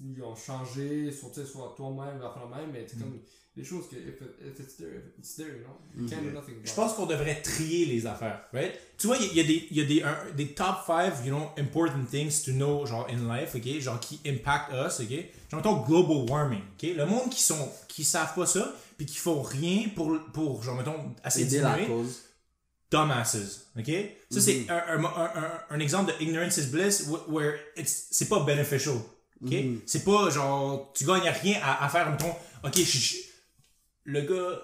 [SPEAKER 3] ils ont changé, soit, soit toi-même, la même, mais c'est comme des choses que, if, it- if it's there, if it's there, you know? You can't do nothing about
[SPEAKER 1] Je pense qu'on devrait trier les affaires, right? Tu vois, il y, y a des, il y a des, un- des top 5, you know, important things to know, genre, in life, ok? Genre, qui impact us, ok? Genre, mettons, global warming, ok? Le monde qui sont, qui savent pas ça, puis qui font rien pour, pour genre, mettons, de
[SPEAKER 2] Aider la cause.
[SPEAKER 1] dumbasses, ok? Ça, c'est un, un, un, un, un exemple de ignorance is bliss, wh- where it's, c'est pas beneficial, ok? C'est pas, genre, tu gagnes rien à, à faire, mettons, ok, je- je- le gars,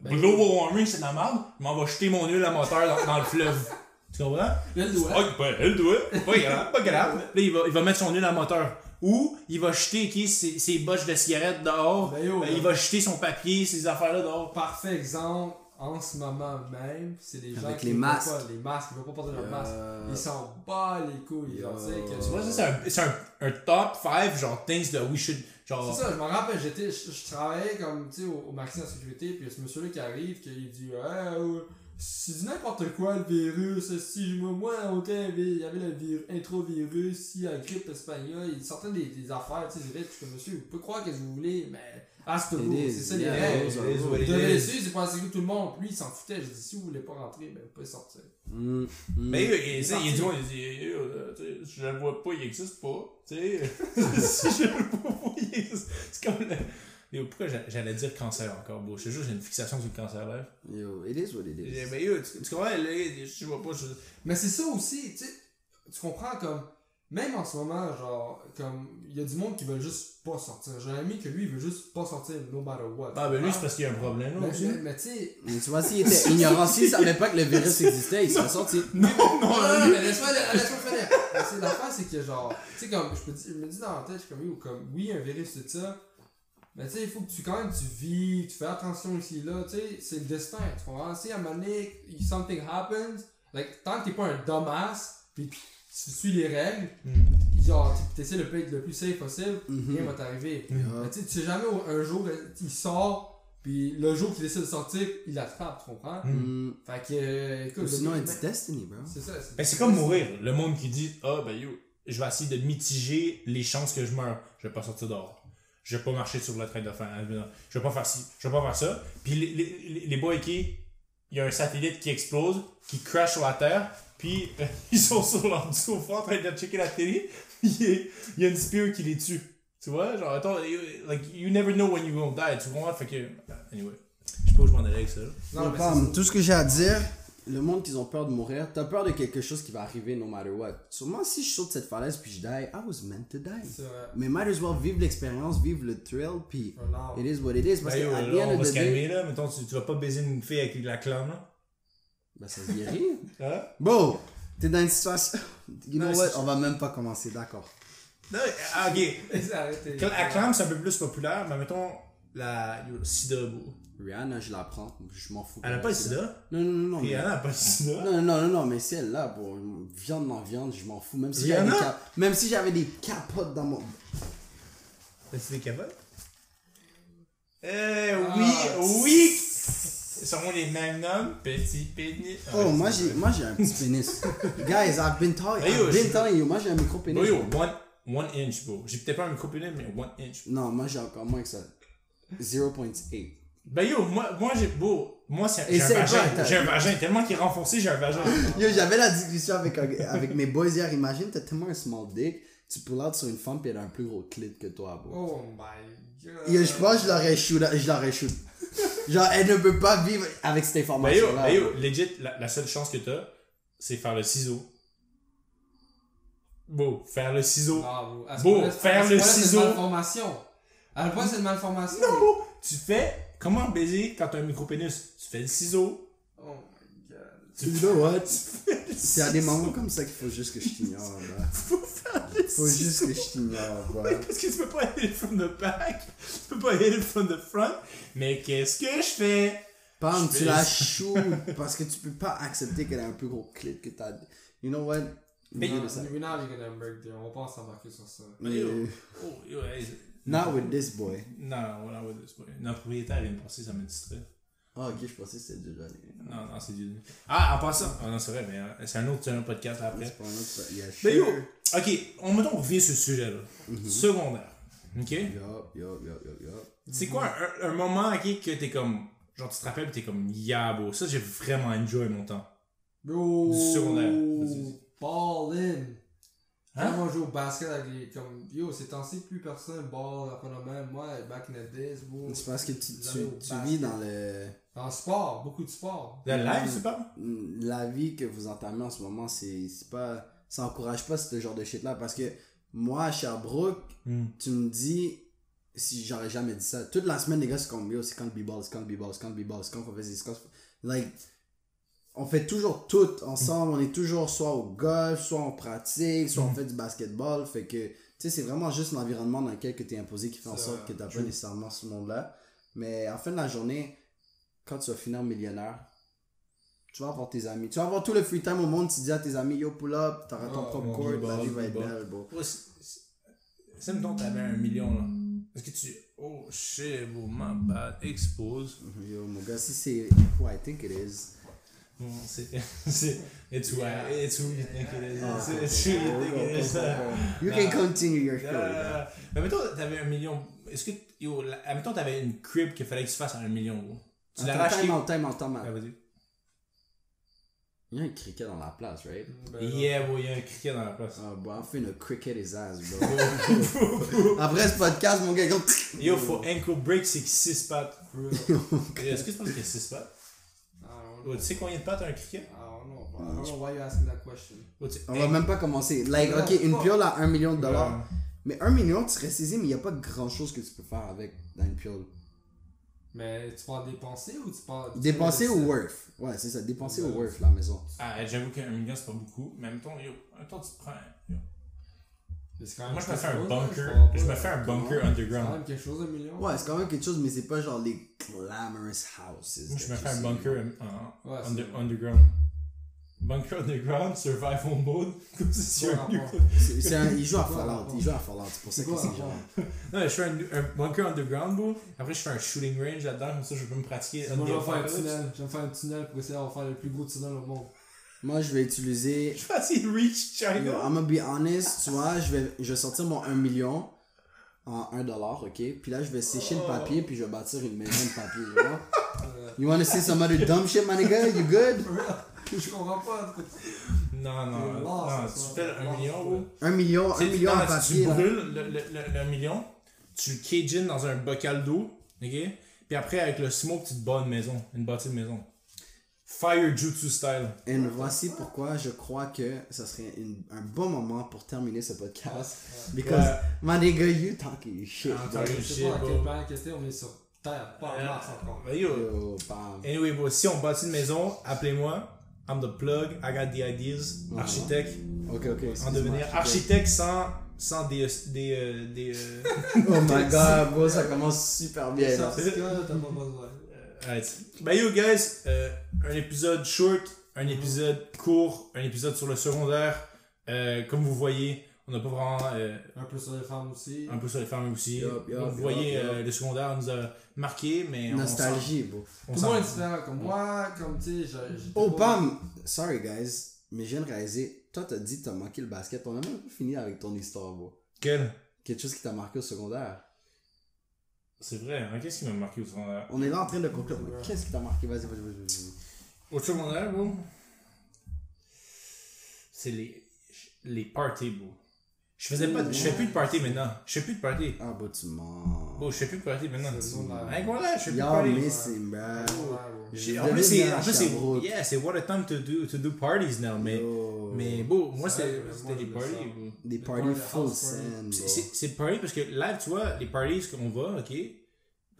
[SPEAKER 3] Ben,
[SPEAKER 1] global warming, c'est de la merde, mais on va jeter mon huile à moteur dans, dans le fleuve. Tu comprends?
[SPEAKER 3] Il le doit.
[SPEAKER 1] Ah, pas elle doit. Pas grave, pas grave. Là, il va, il va mettre son huile à moteur. Ou il va jeter ses, ses botches de cigarettes dehors.
[SPEAKER 3] Ben yo,
[SPEAKER 1] Ben, il va jeter son papier, ses affaires-là dehors.
[SPEAKER 3] Parfait exemple, en ce moment même, c'est les gens
[SPEAKER 2] Avec
[SPEAKER 3] qui
[SPEAKER 2] les masques.
[SPEAKER 3] Pas, les masques, ils veulent pas porter leur
[SPEAKER 2] Euh,
[SPEAKER 3] masque. Ils s'en battent les couilles. Genre, que-
[SPEAKER 1] Tu vois, ça, c'est un, c'est un, un top 5, genre, things that we should.
[SPEAKER 3] C'est ça, je me rappelle, j'étais, je, travaillais comme, tu sais, au, au magasin de sécurité, puis ce monsieur-là qui arrive, qui dit, hey, euh, c'est du n'importe quoi le virus, si je me moi, ok, il y avait le vir- introvirus, si la grippe espagnole, il sortait des, affaires, tu sais, je dirais, je comme monsieur, vous pouvez croire que vous voulez, mais, ah, c'est
[SPEAKER 2] It
[SPEAKER 3] vous,
[SPEAKER 2] is,
[SPEAKER 3] c'est ça les règles. suivre, c'est pas que tout le monde, lui, il s'en foutait, je dis, si vous voulez pas rentrer, ben, vous pouvez sortir.
[SPEAKER 2] Mm, mm.
[SPEAKER 1] Mais il, il, dit, il dit, Yo, tu sais, je le vois pas, il existe pas. Tu sais, si je le vois pas, il existe. C'est comme le. Yo, pourquoi j'a- j'allais dire cancer encore, beau? Je te jure, j'ai une fixation sur le cancer là.
[SPEAKER 2] Yo, it is what it is.
[SPEAKER 1] Mais yo, tu, tu comprends, là, je vois pas, je.
[SPEAKER 3] Mais c'est ça aussi, tu sais, tu comprends comme, même en ce moment, genre, comme, il y a du monde qui veut juste pas sortir. J'ai un ami que lui, il veut juste pas sortir no matter what.
[SPEAKER 1] Ah, ben lui, c'est parce qu'il y a un problème, là,
[SPEAKER 3] Mais,
[SPEAKER 1] aussi.
[SPEAKER 3] mais, mais tu sais,
[SPEAKER 2] Mais tu vois, s'il était ignorant, s'il savait pas que le virus existait, il serait sorti.
[SPEAKER 1] Non, non,
[SPEAKER 3] non, non,
[SPEAKER 1] non,
[SPEAKER 3] non, mais laisse-moi laisse finir. Mais c'est- L'affaire, c'est que genre, tu sais, comme, je, peux dire- je me dis dans la tête, je suis comme, yo, comme, oui, un virus, c'est ça. Mais tu sais, il faut que tu, quand même, tu vis, tu fais attention ici, là, tu sais, c'est le destin, tu comprends? Si à un moment donné, something happens, like, tant que t'es pas un dumbass, pis tu suis les règles, genre, tu essaies de être le plus safe possible,
[SPEAKER 2] Mhm.
[SPEAKER 3] rien va t'arriver.
[SPEAKER 2] Yeah.
[SPEAKER 3] Mais tu sais, tu sais jamais où un jour, il sort, puis le jour qu'il décide de sortir, il l'attrape, tu comprends?
[SPEAKER 2] Mm.
[SPEAKER 3] Fait que, euh, écoute,
[SPEAKER 2] Ou Sinon, it's destiny, bro.
[SPEAKER 3] c'est ça.
[SPEAKER 1] Ben, c'est comme mourir. Le monde qui dit, ah, ben yo, je vais essayer de mitiger les chances que je meure. Je vais pas sortir dehors. Je vais pas marcher sur le train de fer. Je vais pas faire ci. Je vais pas faire ça. Puis les, les, les- les boys qui, il y a un satellite qui explose, qui crash sur la Terre, puis euh, ils sont sur leur sofa en train de checker la télé, puis il y a- il y a une spear qui les tue. Tu vois, genre, attends, you- like, you never know when you're gonna die, tu vois, fait que, anyway, je sais pas où je m'en allais avec ça.
[SPEAKER 3] Non, mais
[SPEAKER 2] tout ce que j'ai à dire, le monde qui ont peur de mourir, t'as peur de quelque chose qui va arriver no matter what. Sûrement si je saute cette falaise puis je die, I was meant to die.
[SPEAKER 3] c'est vrai.
[SPEAKER 2] Mais might as well vivre l'expérience, vivre le thrill, puis it is what it is. Parce
[SPEAKER 1] Ben,
[SPEAKER 2] que
[SPEAKER 1] yo,
[SPEAKER 2] the
[SPEAKER 1] là, on va se
[SPEAKER 2] day,
[SPEAKER 1] calmer, là, mettons, tu, tu vas pas baiser une fille avec la clame, là.
[SPEAKER 2] Ben ça se guérit.
[SPEAKER 1] Hein?
[SPEAKER 2] Bon, t'es dans une situation. You know
[SPEAKER 1] Non,
[SPEAKER 2] what? On va même pas commencer, d'accord.
[SPEAKER 1] Non, ah, ok.
[SPEAKER 3] Arrêtez.
[SPEAKER 1] La clame, c'est un peu plus populaire, mais mettons, la sida, bro.
[SPEAKER 2] Rihanna, je la prends, je m'en fous.
[SPEAKER 1] Elle a pas le sida?
[SPEAKER 2] Non, non, non, non.
[SPEAKER 1] Rihanna a pas le sida?
[SPEAKER 2] Non, non, non, non, mais si elle l'a, bon, viande dans viande, je m'en fous. Même si
[SPEAKER 1] Rihanna?
[SPEAKER 2] j'avais des, cap- même si j'avais des capotes dans mon.
[SPEAKER 1] T'as-tu des capotes? Eh oui,
[SPEAKER 3] Ah.
[SPEAKER 1] oui! Sont les magnums, petit pénis.
[SPEAKER 2] Oh, moi j'ai, moi j'ai un petit pénis. Guys, I've been
[SPEAKER 1] Hey, yo,
[SPEAKER 2] I've been telling you, moi j'ai un micro pénis.
[SPEAKER 1] Bro, yo, one, one inch, bro. J'ai peut-être pas un micro pénis, mais one inch.
[SPEAKER 2] Non, moi j'ai encore moins que ça. 0.8.
[SPEAKER 1] Ben yo, moi, moi j'ai beau. Moi, c'est
[SPEAKER 2] Et
[SPEAKER 1] j'ai un
[SPEAKER 2] c'est
[SPEAKER 1] vagin.
[SPEAKER 2] t'as-
[SPEAKER 1] J'ai un vagin. Tellement qu'il est renfoncé, j'ai un vagin.
[SPEAKER 2] Yo, j'avais la discussion avec, avec mes boys hier. Imagine, t'as tellement un small dick, tu pull out sur une femme puis elle a un plus gros clit que toi, bro.
[SPEAKER 3] Oh my god.
[SPEAKER 2] Yo, je pense que je l'aurais shoot, je l'aurais shoot. Genre, elle ne peut pas vivre avec cette
[SPEAKER 1] Ben yo,
[SPEAKER 2] information-là.
[SPEAKER 1] ben yo, legit, la, la seule chance que t'as, c'est faire le ciseau. Beau, faire le ciseau.
[SPEAKER 3] Ah, ce
[SPEAKER 1] Beau, faire le
[SPEAKER 3] point-là, c'est
[SPEAKER 1] ciseau.
[SPEAKER 3] une malformation. À ce point, c'est une malformation.
[SPEAKER 1] Non, bro, tu fais. Comment baiser quand t'as un micro-pénis? Tu fais le ciseau.
[SPEAKER 3] Oh my god.
[SPEAKER 1] Tu
[SPEAKER 2] You know what? C'est à des moments comme ça qu'il faut juste que je t'ignore, bro.
[SPEAKER 1] faut faire le
[SPEAKER 2] Faut juste que je t'ignore, bro.
[SPEAKER 1] Parce que tu peux pas hit it from the back. Tu peux pas hit it from the front. Mais qu'est-ce que je fais?
[SPEAKER 2] Pam, tu la shoot parce que tu peux pas accepter qu'elle a un plus gros clit que t'as. You know what?
[SPEAKER 1] Mais
[SPEAKER 2] Oublie
[SPEAKER 1] yo,
[SPEAKER 2] de ça.
[SPEAKER 3] We're not even gonna break there. On va pas s'embarquer sur ça.
[SPEAKER 1] Mais yo, oh, yo, hey,
[SPEAKER 2] Not with this boy.
[SPEAKER 1] Non, voilà, ouais, c'est pas. Notre propriétaire vient de passer, ça me distrait.
[SPEAKER 2] Ah, ok, je pensais que c'était déjà allé.
[SPEAKER 1] Non, non, c'est du. Ah, en passant. Ah, non, c'est vrai, mais euh, c'est un autre, c'est un autre podcast après.
[SPEAKER 2] C'est pas un autre.
[SPEAKER 1] Mais yo, ok, on, mettons, on revient sur ce sujet-là. Secondaire. Ok?
[SPEAKER 2] Yup, yup, yup, yup, yup.
[SPEAKER 1] C'est quoi un, un moment, ok, que t'es comme. Genre, tu te rappelles pis t'es comme, yeah, bro, ça, j'ai vraiment enjoy mon temps.
[SPEAKER 3] Bro.
[SPEAKER 1] Du secondaire. Vas-y. Hein?
[SPEAKER 3] Quand moi, je joue au basket avec les. Comme, yo, ces temps-ci, plus personne ball après le même. Moi, back in the days, bro.
[SPEAKER 2] C'est parce que tu, tu, tu vis dans le.
[SPEAKER 3] En sport, beaucoup de sport.
[SPEAKER 1] La live, c'est pas?
[SPEAKER 2] La vie que vous entamez en ce moment, c'est c'est pas. Ça encourage pas ce genre de shit là parce que moi, à Sherbrooke,
[SPEAKER 1] Hmm.
[SPEAKER 2] tu me dis. Si j'aurais jamais dit ça. Toute la semaine, les gars, c'est comme yo, c'est quand le b-ball, c'est quand le b-ball, c'est quand le b-ball, c'est quand on fait des c'est quand- Like. On fait toujours tout ensemble. On est toujours soit au golf, soit on pratique, soit on fait du basketball. Fait que, tu sais, c'est vraiment juste l'environnement dans lequel tu es imposé qui fait en sorte que tu pas nécessairement ce monde-là. Mais en fin de la journée, quand tu vas finir millionnaire, tu vas avoir tes amis. Tu vas avoir tout le free time au monde. Tu dis à tes amis, yo, pull up, t'auras ton
[SPEAKER 3] Oh,
[SPEAKER 2] propre court, la vie va être belle, bro.
[SPEAKER 1] C'est mettons, t'avais un million, là. Est-ce que tu. Oh shit, bro, my bad. Expose.
[SPEAKER 2] Yo, mon gars, si c'est who I think it is.
[SPEAKER 1] It's who, I- it's who you think it is.
[SPEAKER 2] Ah,
[SPEAKER 1] It's- It's who you think it is.
[SPEAKER 2] You can continue your story.
[SPEAKER 1] Euh, mais mettons, t'avais un million. Est-ce que. Yo, la- mettons, t'avais une crib qu'il fallait que tu fasses à un million, gros. Tu l'as racheté.
[SPEAKER 2] time time time.
[SPEAKER 1] Ah, vas-y.
[SPEAKER 2] Il y a un cricket dans la place, right?
[SPEAKER 3] Ben,
[SPEAKER 1] Yeah, bro, il y a un cricket dans la place.
[SPEAKER 2] Ah, bon, on fait une cricket his ass, bro. Après ce podcast, mon gars.
[SPEAKER 1] Yo, faut ankle break, c'est 6 pattes. Est-ce que tu penses qu'il y a 6 pattes? Tu sais combien de pattes a un cricket?
[SPEAKER 3] I don't know. I don't know why you asking that question.
[SPEAKER 2] On va même pas commencer. Like, ok, une piole à 1 million de dollars. Mais 1 million, tu serais saisi, mais il n'y a pas grand chose que tu peux faire avec dans une piole.
[SPEAKER 3] Mais tu parles dépenser ou tu parles.
[SPEAKER 2] Dépenser ou worth Ouais, c'est ça, dépenser ou worth la maison.
[SPEAKER 1] Ah, j'avoue qu'un million, c'est pas beaucoup. Mais en même temps, yo, en même temps, tu te prends. yo.
[SPEAKER 3] Mais c'est quand même
[SPEAKER 1] Moi, je me fais un bunker. Je me fais un bunker
[SPEAKER 3] C'est quand
[SPEAKER 1] underground.
[SPEAKER 3] même quelque chose, million.
[SPEAKER 2] Ouais, c'est quand même quelque chose, mais c'est pas genre les glamorous houses.
[SPEAKER 1] Moi, je me fais un bunker underground. Bunker underground, survival mode. Comme si c'est un
[SPEAKER 2] Il joue à Fallout, il joue à Fallout, c'est pour ça que
[SPEAKER 3] quoi
[SPEAKER 2] c'est genre.
[SPEAKER 1] Non, je fais un, un bunker underground, bro. Après, je fais un shooting range là-dedans, comme ça, je peux me pratiquer.
[SPEAKER 3] Moi, je vais faire un tunnel. Je vais faire un tunnel pour essayer de faire le plus gros tunnel au monde.
[SPEAKER 2] Moi, je vais utiliser.
[SPEAKER 1] Je qu'il reach
[SPEAKER 2] Yo,
[SPEAKER 1] China.
[SPEAKER 2] I'm gonna be honest, tu vois, je vais, je vais sortir mon 1 million en 1 dollar, ok? Puis là, je vais sécher le papier, puis je vais bâtir une maison de papier, you know? You wanna see some other dumb shit, my nigga? You good?
[SPEAKER 3] Je comprends pas.
[SPEAKER 1] Non, non, non, tu fais un million.
[SPEAKER 2] 1 million, 1
[SPEAKER 1] Tu sais,
[SPEAKER 2] million en
[SPEAKER 1] non,
[SPEAKER 2] papier,
[SPEAKER 1] Tu
[SPEAKER 2] là.
[SPEAKER 1] brûles le, le, le, le million, tu le cage in dans un bocal d'eau, ok? Puis après, avec le smoke, tu te bats une maison, une bâtie de maison. Fire Jutsu style.
[SPEAKER 2] Et voici pourquoi je crois que ça serait une- un bon moment pour terminer ce podcast. Because,
[SPEAKER 1] Ouais.
[SPEAKER 2] my nigga, you talking shit,
[SPEAKER 1] Ah, talking
[SPEAKER 3] Je sais
[SPEAKER 1] shit,
[SPEAKER 3] pas à
[SPEAKER 1] bro.
[SPEAKER 3] quel planète que c'était, on est sur Terre, pas en Mars encore.
[SPEAKER 1] Yo,
[SPEAKER 2] Yo, bam.
[SPEAKER 1] Anyway, bro, si on bâtit une maison, appelez-moi. I'm the plug, I got the ideas.
[SPEAKER 2] Uh-huh.
[SPEAKER 1] Architecte.
[SPEAKER 2] Ok, ok.
[SPEAKER 1] En devenir architecte sans, sans des. des, euh, des euh,
[SPEAKER 2] Oh my god, bro, ça commence super bien, là.
[SPEAKER 3] Ça, pas besoin.
[SPEAKER 1] Alright. Ben yo guys, euh, un épisode short, un épisode court, un épisode sur le secondaire. Euh, comme vous voyez, on n'a pas vraiment euh,
[SPEAKER 3] Un peu sur les femmes aussi.
[SPEAKER 1] un peu sur les femmes aussi. Vous voyez, euh, le secondaire nous a marqué, mais on
[SPEAKER 2] Nostalgie, bro.
[SPEAKER 3] Tout le monde est différent. Comme moi, comme tu sais,
[SPEAKER 2] Oh,
[SPEAKER 3] pas-
[SPEAKER 2] bam! Sorry, guys, mais je viens de réaliser, toi, t'as dit que t'as manqué le basket. On a même pas fini avec ton histoire, bro.
[SPEAKER 1] Quel
[SPEAKER 2] Quelque chose qui t'a marqué au secondaire.
[SPEAKER 1] C'est vrai, hein, qu'est-ce qui m'a marqué au secondaire?
[SPEAKER 2] On est là en train de conclure. Qu'est-ce qui t'a marqué? Vas-y, vas-y, vas-y, vas-y.
[SPEAKER 1] Au secondaire, bro, c'est les, les parties, bro. Je faisais pas, de- je fais plus de parties maintenant. Je fais plus de parties.
[SPEAKER 2] Ah, bah, tu mens.
[SPEAKER 1] Bon, je fais plus de parties maintenant. Hein, voilà, je fais plus de
[SPEAKER 2] Y'all
[SPEAKER 1] parties.
[SPEAKER 2] missing, Je
[SPEAKER 1] En plus, c'est, en plus, c'est, yeah, c'est what a time to do, to do parties now, mais,
[SPEAKER 2] Yo.
[SPEAKER 1] mais bon, moi,
[SPEAKER 3] C'est
[SPEAKER 1] c'était des parties.
[SPEAKER 2] Des
[SPEAKER 3] Les
[SPEAKER 2] parties full sand,
[SPEAKER 1] C'est, c'est, c'est party parce que live, tu vois, les parties qu'on va, ok,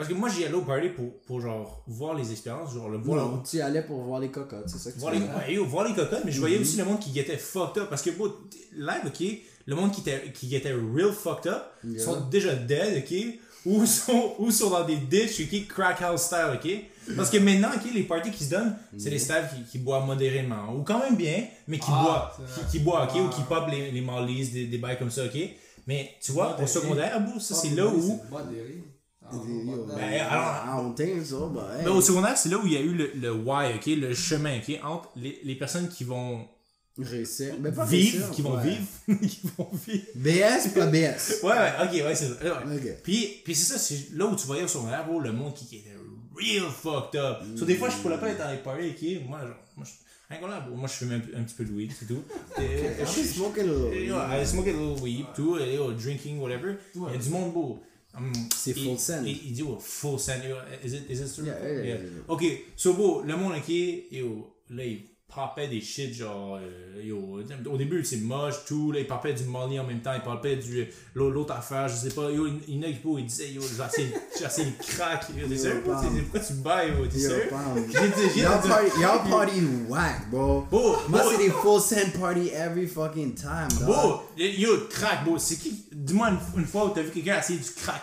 [SPEAKER 1] parce que moi, j'y allais au party pour, pour genre, voir les expériences, genre, le voir,
[SPEAKER 2] Non, tu y allais pour voir les cocottes, c'est ça que tu
[SPEAKER 1] voir les,
[SPEAKER 2] faisais.
[SPEAKER 1] ouais, yo, voir les cocottes, mais je voyais aussi le monde qui était fucked up, parce que, bon, live, ok, le monde qui était, qui était real fucked up,
[SPEAKER 2] Yeah.
[SPEAKER 1] sont déjà dead, ok, ou sont, ou sont dans des ditches, ok, crack house style, ok. Parce que maintenant, ok, les parties qui se donnent, c'est les staffs qui, qui boivent modérément, ou quand même bien, mais qui
[SPEAKER 3] Ah,
[SPEAKER 1] boivent, qui,
[SPEAKER 3] vrai.
[SPEAKER 1] qui boivent, ok, ou
[SPEAKER 3] Ah.
[SPEAKER 1] qui pop les, les Marlies, des, des bails comme ça, ok. Mais tu vois, au secondaire, ça
[SPEAKER 3] Ah,
[SPEAKER 1] c'est là où.
[SPEAKER 3] modéré. Ah,
[SPEAKER 2] Yo.
[SPEAKER 1] Ben, alors-
[SPEAKER 2] I don't think so, but hey.
[SPEAKER 1] Ben, au secondaire, c'est là où il y a eu le, le why, ok, le chemin, ok, entre les, les personnes qui vont
[SPEAKER 2] Réussir. Mais pas
[SPEAKER 1] vivre,
[SPEAKER 2] réussir,
[SPEAKER 1] qui vont
[SPEAKER 2] ouais.
[SPEAKER 1] vivre, qui vont vivre.
[SPEAKER 2] BS, pas BS.
[SPEAKER 1] Ouais, ouais, ok, ouais, c'est ça. Ouais.
[SPEAKER 2] Ok.
[SPEAKER 1] Puis, puis c'est ça, c'est là où tu voyais au secondaire, bro, le monde qui, qui était real fucked up. So, des fois, je pourrais pas être dans les parties, ok, moi, genre, moi, je, hein, bro, moi, je fume un, un petit peu de weed, c'est tout.
[SPEAKER 2] Just smoking a little.
[SPEAKER 1] I smoke a little weed, tout, et, yo, drinking, whatever. Il y a du monde beau. Um,
[SPEAKER 2] C'est full send.
[SPEAKER 1] Il, dit, oh, full send. Is it, is it true?
[SPEAKER 2] Yeah, yeah, yeah, yeah.
[SPEAKER 1] Ok, so beau, le monde, ok, yo, là, il popait des shit, genre, euh, yo, au début, c'est moche, tout, là, il popait du molly en même temps, il popait du, l'autre affaire, je sais pas, yo, il il y en il disait, yo, j'ai assez, j'ai assez crack, yo, t'es sérieux, bro? Pourquoi tu bailles, yo, t'es sérieux?
[SPEAKER 2] Y'all party, y'all party whack, bro.
[SPEAKER 1] Beau,
[SPEAKER 2] Moi, c'est des full send party every fucking time,
[SPEAKER 1] beau, yo, crack, beau, c'est qui, dis-moi une, une fois où t'as vu quelqu'un essayer du crack.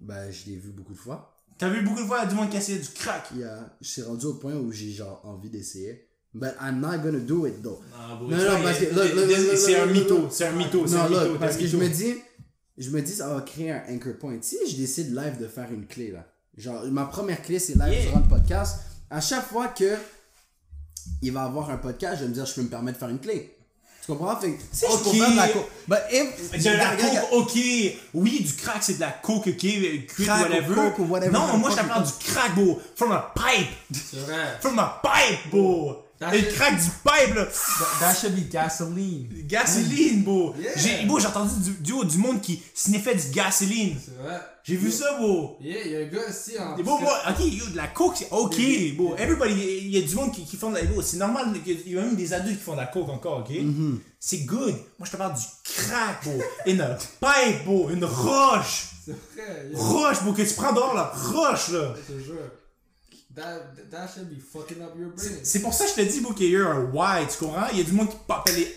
[SPEAKER 2] Ben, je l'ai vu beaucoup de fois.
[SPEAKER 1] T'as vu beaucoup de fois du monde qui essayait du crack.
[SPEAKER 2] Yeah, je suis rendu au point où j'ai genre envie d'essayer. But I'm not gonna do it though.
[SPEAKER 1] Non, bro,
[SPEAKER 2] Non,
[SPEAKER 1] tu
[SPEAKER 2] non,
[SPEAKER 1] vois,
[SPEAKER 2] parce que-
[SPEAKER 1] c'est
[SPEAKER 2] look,
[SPEAKER 1] un
[SPEAKER 2] look,
[SPEAKER 1] mytho,
[SPEAKER 2] look.
[SPEAKER 1] c'est un mytho, c'est
[SPEAKER 2] Non,
[SPEAKER 1] un mytho,
[SPEAKER 2] look, parce que je me dis, je me dis, ça va créer un anchor point. Si je décide live de faire une clé là, genre ma première clé c'est live
[SPEAKER 1] Yeah.
[SPEAKER 2] durant le podcast. À chaque fois que il va avoir un podcast, je vais me dire, je peux me permettre de faire une clé. Tu comprends? Fait si je
[SPEAKER 1] Ok.
[SPEAKER 2] peux faire de la co- But if-
[SPEAKER 1] De la coke, ok. Oui, du crack, c'est de la coke, ok. Cuite,
[SPEAKER 2] Crack ou
[SPEAKER 1] whatever.
[SPEAKER 2] coke ou whatever,
[SPEAKER 1] Non, moi, je parle du crack, bro. From a pipe.
[SPEAKER 3] C'est vrai.
[SPEAKER 1] From a pipe, bro.
[SPEAKER 3] It.
[SPEAKER 1] crack du pipe, là.
[SPEAKER 3] That should be gasoline.
[SPEAKER 1] Gasoline, bro.
[SPEAKER 3] Yeah.
[SPEAKER 1] J'ai, bro, j'ai entendu du, du, du monde qui sniffait du gasoline.
[SPEAKER 3] C'est vrai.
[SPEAKER 1] J'ai vu ça, bro.
[SPEAKER 3] Yeah, il y a un gars ici en.
[SPEAKER 1] Et bon, moi, ok, yo, de la coke, c'est ok,
[SPEAKER 3] Yeah.
[SPEAKER 1] bro. Everybody, il y a du monde qui, qui font de la bro, C'est normal, il y a même des adultes qui font de la coke encore, ok?
[SPEAKER 2] Mm-hmm.
[SPEAKER 1] C'est good. Moi, je te parle du crack, bro. Une pipe, bro. Une roche.
[SPEAKER 3] C'est vrai. yeah.
[SPEAKER 1] Roche, bro, que tu prends dehors, la roche, là.
[SPEAKER 3] Je te jure. That, that should be fucking up your brain.
[SPEAKER 1] C'est pour ça que je te dis, bro, qu'il y a eu un why, tu comprends? Il y a du monde qui popait les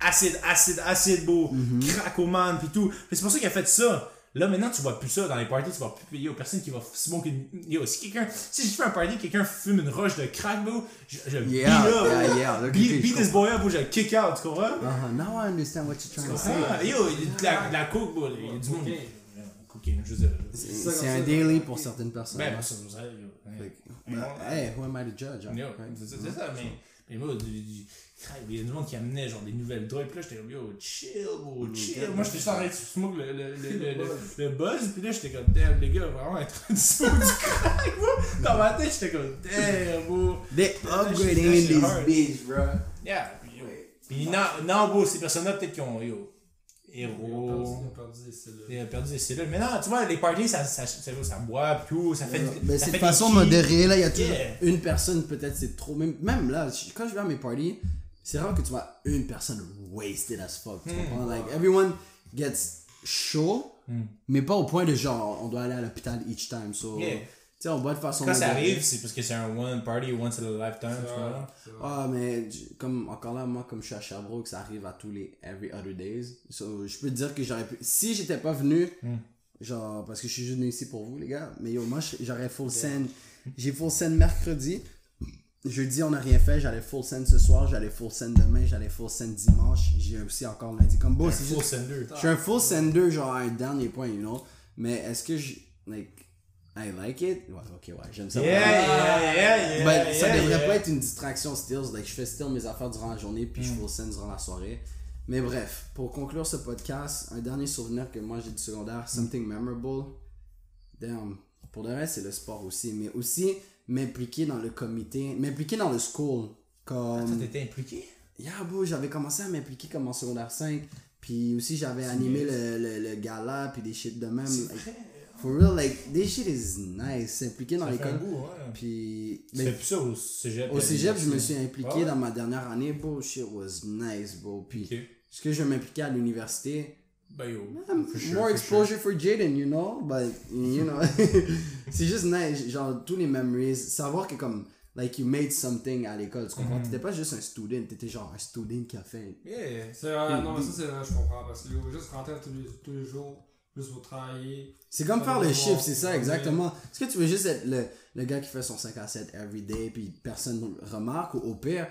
[SPEAKER 1] acide, acide, acide, bro. Cracoman, pis tout. Mais c'est pour ça qu'il a fait ça. Là, maintenant, tu vois plus ça dans les parties, tu vois plus, yo, personne qui va smoke une, yo, si quelqu'un, si je fais un party, quelqu'un fume une roche de crack, bro, je, je
[SPEAKER 2] Yeah,
[SPEAKER 1] beat up,
[SPEAKER 2] yeah, yeah. Look,
[SPEAKER 1] Beat, beat this boy up, bro, je le kick out, tu comprends?
[SPEAKER 2] Uh-huh, Now I understand what you're trying to say.
[SPEAKER 1] Yo, il y a de la, de la coke, bro, il y a du monde.
[SPEAKER 3] Cocaine,
[SPEAKER 1] je sais.
[SPEAKER 2] C'est un daily pour certaines personnes.
[SPEAKER 1] Ben,
[SPEAKER 2] hein.
[SPEAKER 1] ça, ça, yo.
[SPEAKER 2] Fait que, ben, hey, who am I to judge? hein?
[SPEAKER 1] C'est ça, mais, Et moi, du, du- il y a du monde qui amenait genre des nouvelles drogues. Puis là, j'étais comme, yo, chill, bro, chill.
[SPEAKER 2] quel
[SPEAKER 1] Moi, j'étais juste en train de smoke le, le, le, le, le, le buzz. Puis là, j'étais comme, damn, les gars, vraiment en train de smoke du crack, moi. Dans ma tête, j'étais comme, damn, bro.
[SPEAKER 2] They upgrading these
[SPEAKER 1] hard.
[SPEAKER 2] bitch, bro.
[SPEAKER 1] Yeah, puis yo. Puis non, non, bro, ces personnes-là, peut-être qu'ils ont, yo, héros.
[SPEAKER 3] ils ont perdu des cellules.
[SPEAKER 1] Ils ont perdu des cellules. Mais non, tu vois, les parties, ça, ça, ça, ça boit, puis tout, ça fait.
[SPEAKER 2] Mais c'est de façon modérée, là, il y a toujours
[SPEAKER 1] Yeah.
[SPEAKER 2] une personne, peut-être c'est trop. Même, même là, quand je vais à mes parties, c'est rare que tu vois une personne wasted as fuck. Tu
[SPEAKER 1] Hmm.
[SPEAKER 2] comprends? Like, everyone gets chaud, mais pas au point de genre, on doit aller à l'hôpital each time. So,
[SPEAKER 1] Yeah.
[SPEAKER 2] Tu sais, on boit de façon
[SPEAKER 1] Quand ça arrive, c'est parce que c'est un one party once in a lifetime, tu vois.
[SPEAKER 2] Ah, mais comme encore là, moi, comme je suis à Sherbrooke, ça arrive à tous les every other days. So, je peux te dire que j'aurais pu. Si j'étais pas venu,
[SPEAKER 1] Hmm.
[SPEAKER 2] genre, parce que je suis juste venu ici pour vous, les gars, mais yo, moi, j'aurais full scène. J'ai full scène mercredi. Jeudi, on n'a rien fait. J'allais full scène ce soir. J'allais full scène demain. J'allais full scène dimanche. J'ai aussi encore lundi. Comme beau,
[SPEAKER 1] Un
[SPEAKER 2] c'est
[SPEAKER 1] full
[SPEAKER 2] juste.
[SPEAKER 1] sender.
[SPEAKER 2] Je suis un full sender, genre à un dernier point, you know. Mais est-ce que je. Like. I like it? Ouais, ok, ouais, j'aime ça.
[SPEAKER 1] Yeah, yeah, yeah, yeah.
[SPEAKER 2] Ben, ça devrait
[SPEAKER 1] yeah.
[SPEAKER 2] pas être une distraction stills. Like, je fais still mes affaires durant la journée, puis
[SPEAKER 1] Mm.
[SPEAKER 2] je fais scène durant la soirée. Mais bref, pour conclure ce podcast, un dernier souvenir que moi j'ai du secondaire, something memorable. Damn. Pour de vrai, c'est le sport aussi. Mais aussi m'impliquer dans le comité, m'impliquer dans le school. Comme.
[SPEAKER 1] t'étais impliqué?
[SPEAKER 2] Yeah, bro, j'avais commencé à m'impliquer comme en secondaire 5. Puis aussi, j'avais animé le, le, le gala, puis des shit de même. For real, like, this shit is nice. S'impliquer dans l'école.
[SPEAKER 1] ouais.
[SPEAKER 2] Puis.
[SPEAKER 1] Fais plus ça au cégep.
[SPEAKER 2] au
[SPEAKER 1] à
[SPEAKER 2] cégep, je me suis impliqué
[SPEAKER 1] Ouais.
[SPEAKER 2] dans ma dernière année, bro. Shit was nice, bro. Puis,
[SPEAKER 1] Ok.
[SPEAKER 2] ce que je vais m'impliquer à l'université,
[SPEAKER 1] Ben yo. for sure,
[SPEAKER 2] more
[SPEAKER 1] for
[SPEAKER 2] exposure for Jaden, you know? But, you know, c'est juste nice. Genre, tous les memories. Savoir que, comme, like, you made something à l'école, tu comprends? T'étais pas juste un student, t'étais genre un student qui a fait.
[SPEAKER 1] sure. Yeah.
[SPEAKER 3] C'est vrai, non, mais ça, c'est vrai, je comprends. Parce que juste rentrer tous les, tous les jours, juste pour travailler.
[SPEAKER 2] C'est comme faire le chiffre, c'est ça, exactement. Est-ce que tu veux juste être le, le gars qui fait son 5 à 7 every day, puis personne remarque, ou au pire,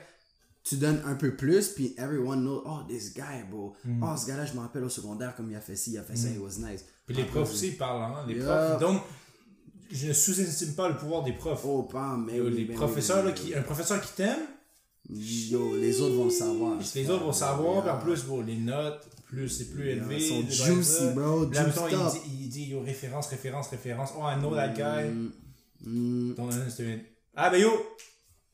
[SPEAKER 2] tu donnes un peu plus, puis everyone knows, oh, this guy, bro.
[SPEAKER 1] Mm.
[SPEAKER 2] Oh, ce gars-là, je me rappelle au secondaire, comme il a fait ci, il a fait ça, it was nice.
[SPEAKER 1] Puis les
[SPEAKER 2] Après,
[SPEAKER 1] profs aussi, ils parlent, hein. Les profs. Donc, je ne sous-estime pas le pouvoir des profs.
[SPEAKER 2] Oh, pas, mais.
[SPEAKER 1] Yo,
[SPEAKER 2] oui,
[SPEAKER 1] les
[SPEAKER 2] ben oui,
[SPEAKER 1] professeurs, là, qui, un professeur qui t'aime.
[SPEAKER 2] Yo, les autres vont le savoir.
[SPEAKER 1] les autres vont savoir, puis en plus, bon, les notes, plus c'est plus
[SPEAKER 2] Yeah,
[SPEAKER 1] élevé.
[SPEAKER 2] ils sont
[SPEAKER 1] des
[SPEAKER 2] juicy, bro,
[SPEAKER 1] là, mettons, il dit, il dit, yo, référence, référence, référence. Oh, I know that guy.
[SPEAKER 2] Mm, mm.
[SPEAKER 1] Donc, c'était une- Ah, ben yo,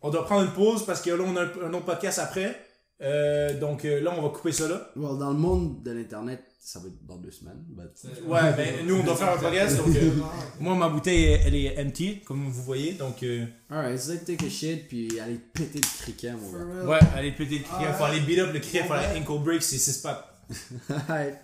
[SPEAKER 1] on doit prendre une pause parce que là, on a un, un autre podcast après. Euh, donc euh, là, on va couper ça là.
[SPEAKER 2] Well, dans le monde de l'internet, ça va être dans deux semaines. But...
[SPEAKER 1] Ouais, ben nous, on doit faire un podcast. Donc, euh, moi, ma bouteille, elle est empty, comme vous voyez. Donc, euh,
[SPEAKER 2] Alright, so let's take a shit, puis aller péter le criquet, mon gars.
[SPEAKER 1] ouais, allez péter le criquet. Faut aller beat up le criquet, faut aller ankle break, c'est 6 pattes.
[SPEAKER 2] Alright.